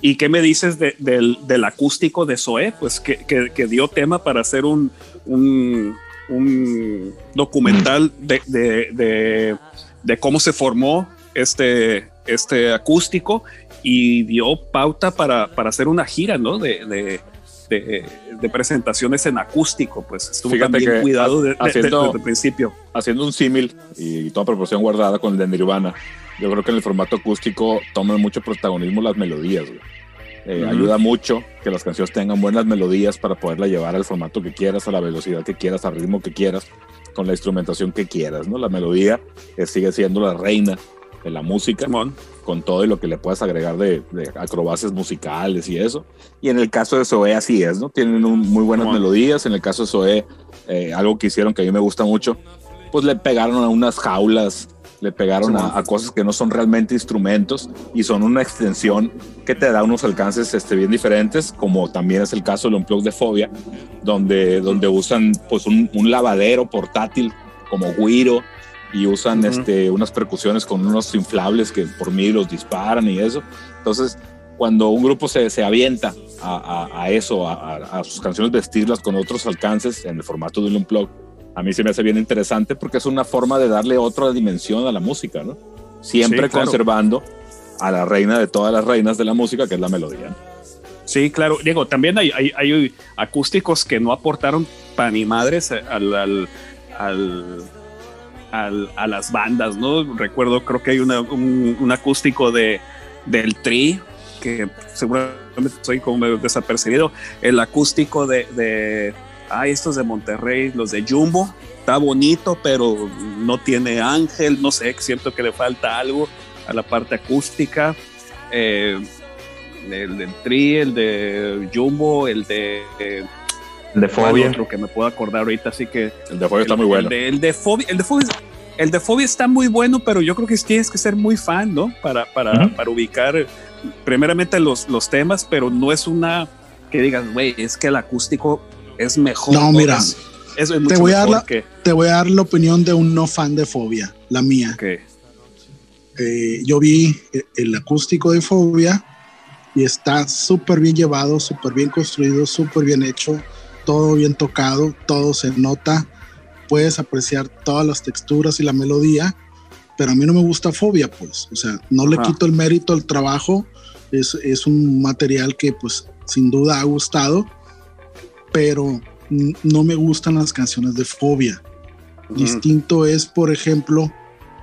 y, qué me dices del, del, acústico de Zoé? Pues que, que, dio tema para hacer un, un, un documental de, de, de, cómo se formó este, este acústico y dio pauta para, para hacer una gira, ¿no? De, de, de, presentaciones en acústico, pues estuvo también cuidado desde el principio. Haciendo un símil y toda proporción guardada con el de Nirvana, yo creo que en el formato acústico toman mucho protagonismo las melodías, eh, Ayuda mucho que las canciones tengan buenas melodías para poderla llevar al formato que quieras, a la velocidad que quieras, al ritmo que quieras, con la instrumentación que quieras, ¿no? La melodía eh, sigue siendo la reina de la música, con todo y lo que le puedas agregar de, acrobacias musicales y eso. Y en el caso de Zoé así es, ¿no? Tienen muy buenas melodías. En el caso de Zoé, eh, algo que hicieron que a mí me gusta mucho, pues le pegaron a unas jaulas, le pegaron a, cosas que no son realmente instrumentos y son una extensión que te da unos alcances este, bien diferentes, como también es el caso del Unplug de Fobia, donde, donde usan pues un, un lavadero portátil como guiro y usan este, unas percusiones con unos inflables que por mí los disparan y eso. Entonces, cuando un grupo se, se avienta a, a, eso, a, sus canciones, vestirlas con otros alcances en el formato de un a mí se me hace bien interesante porque es una forma de darle otra dimensión a la música, ¿no? Siempre conservando a la reina de todas las reinas de la música, que es la melodía. Sí, claro. Diego, también hay, hay, hay acústicos que no aportaron pan ni madres al, al, al a las bandas, ¿no? Recuerdo, creo que hay un, acústico de, del Tri, que seguramente soy como desapercibido, el acústico de, de ah, estos de Monterrey, los de Jumbo, está bonito, pero no tiene ángel, no sé, siento que le falta algo a la parte acústica. Eh, el del Tri, el de Jumbo, el de el de Fobia. Otro que me puedo acordar ahorita, así que. El de Fobia está muy bueno. El de, Fobia, el de Fobia, el de Fobia está muy bueno, pero yo creo que tienes que ser muy fan, ¿no? Para, para, para ubicar primeramente los, los temas, pero no es una que digas, güey, es que el acústico es mejor. No, mira. Es, te, voy a dar la, te voy a dar la opinión de un no fan de Fobia, la mía. Eh, yo vi el acústico de Fobia y está súper bien llevado, súper bien construido, súper bien hecho todo bien tocado, todo se nota, puedes apreciar todas las texturas y la melodía, pero a mí no me gusta Fobia, pues, o sea, no le quito el mérito al trabajo, es, es, un material que pues sin duda ha gustado, pero no me gustan las canciones de Fobia. Distinto es, por ejemplo,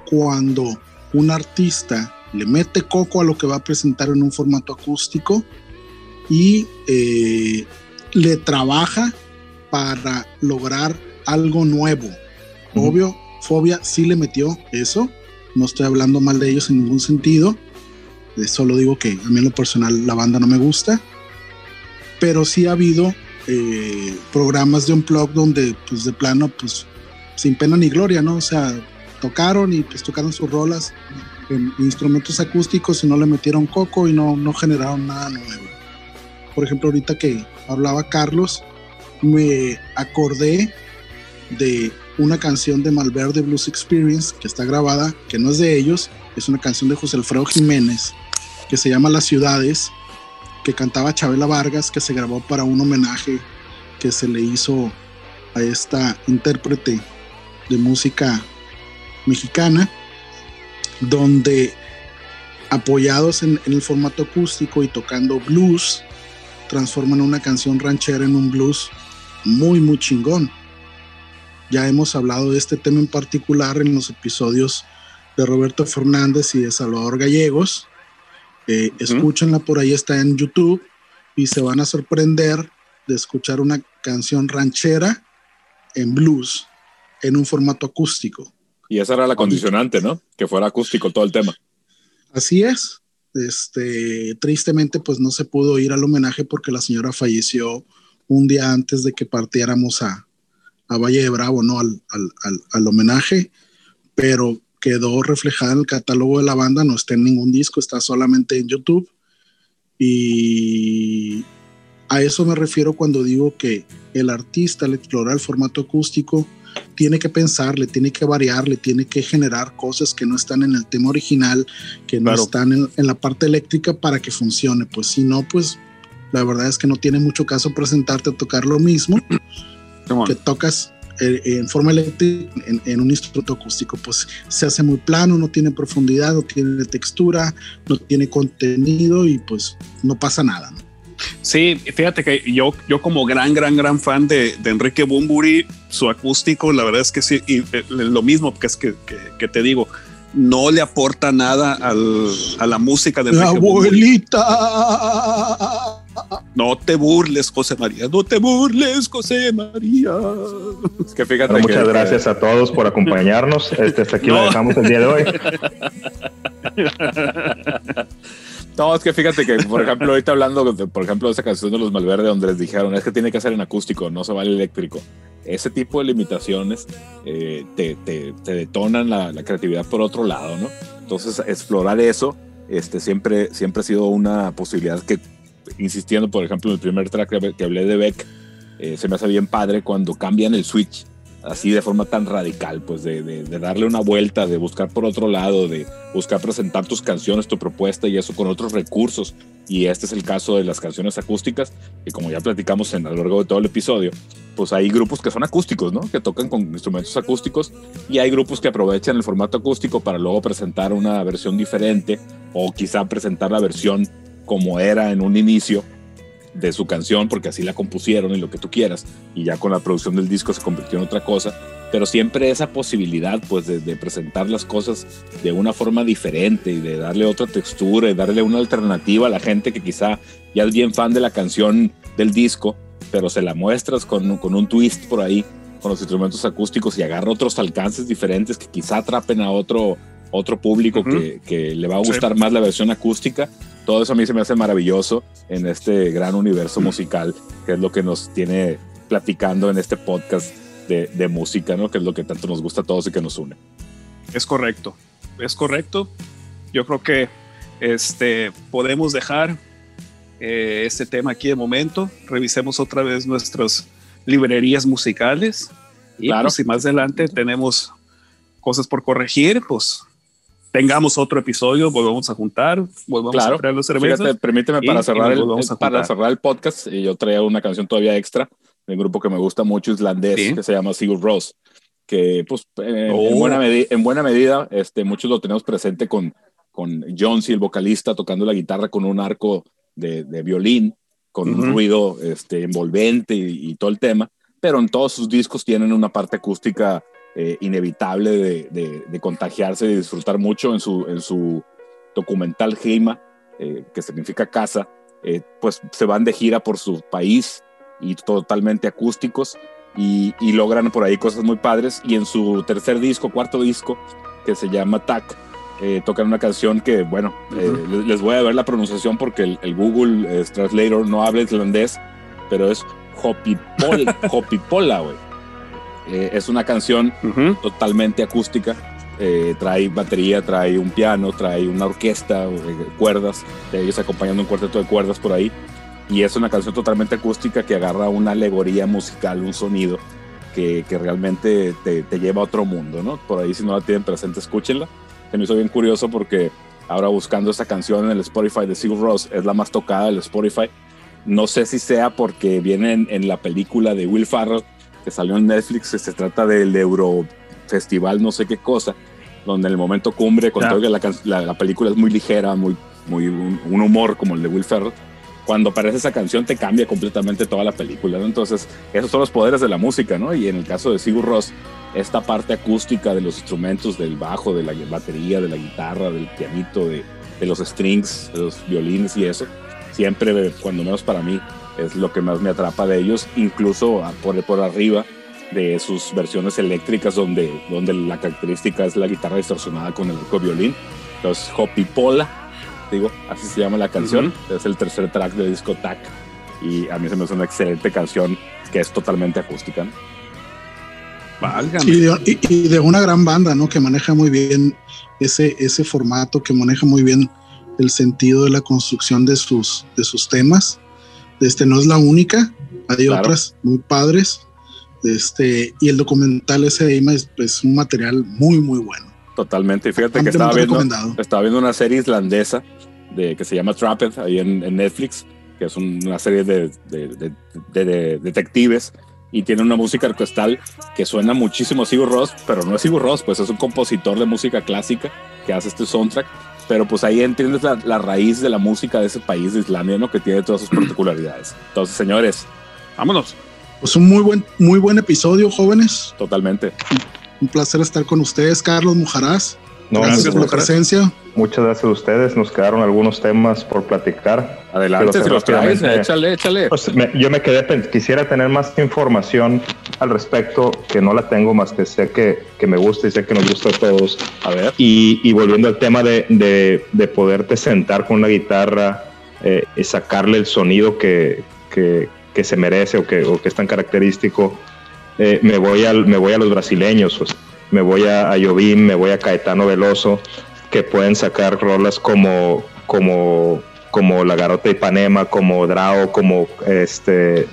cuando un artista le mete coco a lo que va a presentar en un formato acústico y eh, le trabaja para lograr algo nuevo. Obvio, Fobia sí le metió eso. No estoy hablando mal de ellos en ningún sentido. Solo digo que a mí en lo personal la banda no me gusta. Pero sí ha habido eh, programas de un blog donde pues de plano pues sin pena ni gloria, ¿no? O sea, tocaron y pues tocaron sus rolas en instrumentos acústicos y no le metieron coco y no, no generaron nada nuevo. Por ejemplo, ahorita que hablaba Carlos, me acordé de una canción de Malverde Blues Experience que está grabada, que no es de ellos, es una canción de José Alfredo Jiménez, que se llama Las Ciudades, cantaba Chabela Vargas, que se grabó para un homenaje que se le hizo a esta intérprete de música mexicana, donde apoyados en, en el formato acústico y tocando blues, transforman una canción ranchera en un blues muy, muy chingón. Ya hemos hablado de este tema en particular en los episodios de Roberto Fernández y de Salvador Gallegos. Eh, escúchenla por ahí, está en YouTube. y se van a sorprender de escuchar una canción ranchera en blues en un formato acústico. Y esa era la condicionante, ¿no? Que fuera acústico todo el tema. Así es. Este, tristemente, pues no se pudo ir al homenaje porque la señora falleció un día antes de que partiéramos a, a Valle de Bravo, ¿no? Al, al, al, al, homenaje, pero quedó reflejada en el catálogo de la banda, no está en ningún disco, está solamente en YouTube. Y a eso me refiero cuando digo que el artista al explorar el formato acústico tiene que pensar, le tiene que variar, le tiene que generar cosas que no están en el tema original, que no están en, en, la parte eléctrica para que funcione. Pues si no, pues la verdad es que no tiene mucho caso presentarte a tocar lo mismo que tocas eh, en forma eléctrica en, en, un instrumento acústico. Pues se hace muy plano, no tiene profundidad, no tiene textura, no tiene contenido y pues no pasa nada. ¿no? Sí, fíjate que yo, yo como gran, gran, gran fan de, de Enrique Bumburi, su acústico, la verdad es que sí, y eh, lo mismo que es que, que, que te digo, no le aporta nada al, a la música de Enrique abuelita. Bumburi. No te burles, José María, no te burles, José María. Es que fíjate Pero muchas que, gracias a todos por acompañarnos. Este, hasta aquí no. lo dejamos el día de hoy. No, es que fíjate que, por ejemplo, ahorita hablando, de, por ejemplo, de esa canción de los Malverde, donde les dijeron, es que tiene que ser en acústico, no se vale eléctrico. Ese tipo de limitaciones eh, te, te, te, detonan la, la, creatividad por otro lado, ¿no? Entonces, explorar eso este, siempre, siempre ha sido una posibilidad que, insistiendo, por ejemplo, en el primer track que hablé de Beck, eh, se me hace bien padre cuando cambian el switch así de forma tan radical, pues de, de, de, darle una vuelta, de buscar por otro lado, de buscar presentar tus canciones, tu propuesta y eso con otros recursos. Y este es el caso de las canciones acústicas, que como ya platicamos en, a lo largo de todo el episodio, pues hay grupos que son acústicos, ¿no? Que tocan con instrumentos acústicos y hay grupos que aprovechan el formato acústico para luego presentar una versión diferente o quizá presentar la versión como era en un inicio de su canción porque así la compusieron y lo que tú quieras y ya con la producción del disco se convirtió en otra cosa pero siempre esa posibilidad pues de, presentar las cosas de una forma diferente y de darle otra textura y darle una alternativa a la gente que quizá ya es bien fan de la canción del disco pero se la muestras con, con un twist por ahí con los instrumentos acústicos y agarra otros alcances diferentes que quizá atrapen a otro otro público uh -huh. que, que, le va a gustar sí. más la versión acústica todo eso a mí se me hace maravilloso en este gran universo musical, que es lo que nos tiene platicando en este podcast de, de, música, ¿no? Que es lo que tanto nos gusta a todos y que nos une. Es correcto, es correcto. Yo creo que este, podemos dejar eh, este tema aquí de momento. Revisemos otra vez nuestras librerías musicales. Y claro. pues, si más adelante tenemos cosas por corregir, pues tengamos otro episodio, volvemos a juntar, volvemos claro. a traer los cervezas. Fíjate, permíteme para, cerrar el, para cerrar el podcast, y yo traía una canción todavía extra de un grupo que me gusta mucho, islandés, ¿Sí? que se llama Sigur Rós, que pues eh, oh. en, buena en, buena medida este, muchos lo tenemos presente con, con Jonesy, el vocalista, tocando la guitarra con un arco de, de violín, con uh -huh. un ruido este, envolvente y, y todo el tema, pero en todos sus discos tienen una parte acústica eh, inevitable de, de, de, contagiarse y disfrutar mucho en su, en su documental Heima, eh, que significa casa, eh, pues se van de gira por su país y totalmente acústicos y, y, logran por ahí cosas muy padres. Y en su tercer disco, cuarto disco, que se llama Tac, tocan una canción que, bueno, uh -huh. les voy a ver la pronunciación porque el, el Google Translator no habla islandés, pero es Hopipola, Hopipola, güey. Eh, es una canción uh -huh. totalmente acústica. Eh, trae batería, trae un piano, trae una orquesta, eh, cuerdas, ellos acompañando un cuarteto de cuerdas por ahí. Y es una canción totalmente acústica que agarra una alegoría musical, un sonido que, que realmente te, te, lleva a otro mundo, ¿no? Por ahí, si no la tienen presente, escúchenla. Se me hizo bien curioso porque ahora buscando esta canción en el Spotify de Sigur Ross, es la más tocada del Spotify. No sé si sea porque viene en, en la película de Will Farrell que salió en Netflix, se trata del Euro Festival, no sé qué cosa, donde en el momento cumbre, con todo que la, la, la, película es muy ligera, muy, muy un, un, humor como el de Will Ferrell, cuando aparece esa canción te cambia completamente toda la película, ¿no? Entonces, esos son los poderes de la música, ¿no? Y en el caso de Sigur Ross, esta parte acústica de los instrumentos, del bajo, de la batería, de la guitarra, del pianito, de, de los strings, de los violines y eso, siempre, cuando menos para mí, es lo que más me atrapa de ellos, incluso por, por arriba de sus versiones eléctricas donde, donde la característica es la guitarra distorsionada con el eco violín. Entonces, Hopi Pola, digo, así se llama la canción, es el tercer track de disco TAC y a mí se me hace una excelente canción que es totalmente acústica. Y de, y, de, una gran banda, ¿no? Que maneja muy bien ese, ese formato, que maneja muy bien el sentido de la construcción de sus, de sus temas. Este no es la única, hay otras muy padres. Este, y el documental ese de es, es, un material muy, muy bueno. Totalmente. Y fíjate que estaba viendo, estaba viendo una serie islandesa de, que se llama Trapped ahí en, en Netflix, que es una serie de, de, de, detectives y tiene una música orquestal que suena muchísimo a Sigur Ross, pero no es Sigur Ross, pues es un compositor de música clásica que hace este soundtrack. Pero pues ahí entiendes la, la raíz de la música de ese país de Islandia, ¿no? Que tiene todas sus particularidades. Entonces, señores, vámonos. Pues un muy buen, muy buen episodio, jóvenes. Totalmente. Un placer estar con ustedes, Carlos Mujarás. gracias, por la presencia. Muchas gracias a ustedes. Nos quedaron algunos temas por platicar. Adelante, si los traes, échale, échale. Pues yo me quedé, quisiera tener más información al respecto, que no la tengo más que sé que, que me gusta y sé que nos gusta a todos. A ver. Y, y volviendo al tema de, de, de, poderte sentar con una guitarra eh, y sacarle el sonido que, que, que se merece o que, o que es tan característico, eh, me, voy al, me voy a los brasileños, pues, me voy a, a Jobim, me voy a Caetano Veloso, que pueden sacar rolas como, como, como La Garota Ipanema, como Drao, como este,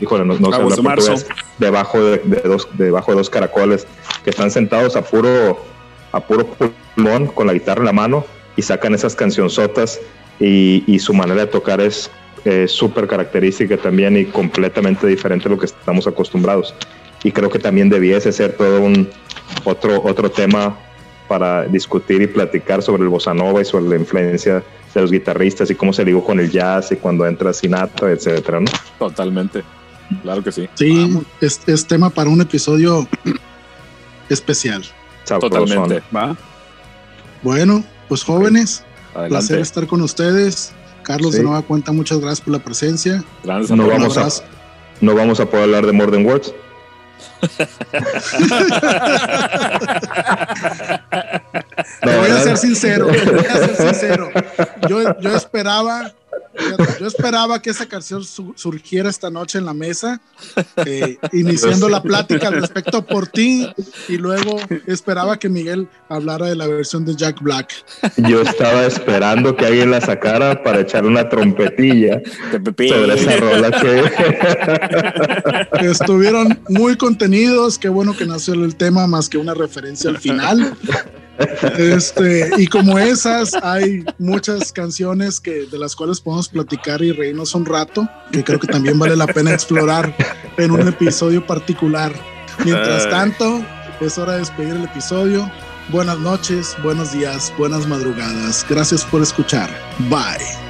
híjole, no, no sé debajo de, de, dos, debajo de dos caracoles, que están sentados a puro, a puro pulmón con la guitarra en la mano y sacan esas cancionzotas y, y su manera de tocar es eh, súper característica también y completamente diferente a lo que estamos acostumbrados. Y creo que también debiese ser todo un otro, otro tema para discutir y platicar sobre el bossa nova y sobre la influencia de los guitarristas y cómo se ligó con el jazz y cuando entra Sinatra, etcétera, ¿no? Totalmente. Claro que sí. Sí, es, es, tema para un episodio especial. Totalmente. ¿Va? Bueno, pues jóvenes, Adelante. placer estar con ustedes. Carlos, sí. de nueva cuenta, muchas gracias por la presencia. Gracias, no, vamos a, no vamos a poder hablar de More Than Words. Te voy a ser sincero, voy a ser sincero. Yo, yo esperaba yo esperaba que esa canción su surgiera esta noche en la mesa, eh, iniciando la plática al respecto por ti, y luego esperaba que Miguel hablara de la versión de Jack Black. Yo estaba esperando que alguien la sacara para echarle una trompetilla sobre esa rola que... Estuvieron muy contenidos, qué bueno que nació el tema más que una referencia al final. Este, y como esas, hay muchas canciones que, de las cuales podemos platicar y reírnos un rato, que creo que también vale la pena explorar en un episodio particular. Mientras tanto, es hora de despedir el episodio. Buenas noches, buenos días, buenas madrugadas. Gracias por escuchar. Bye.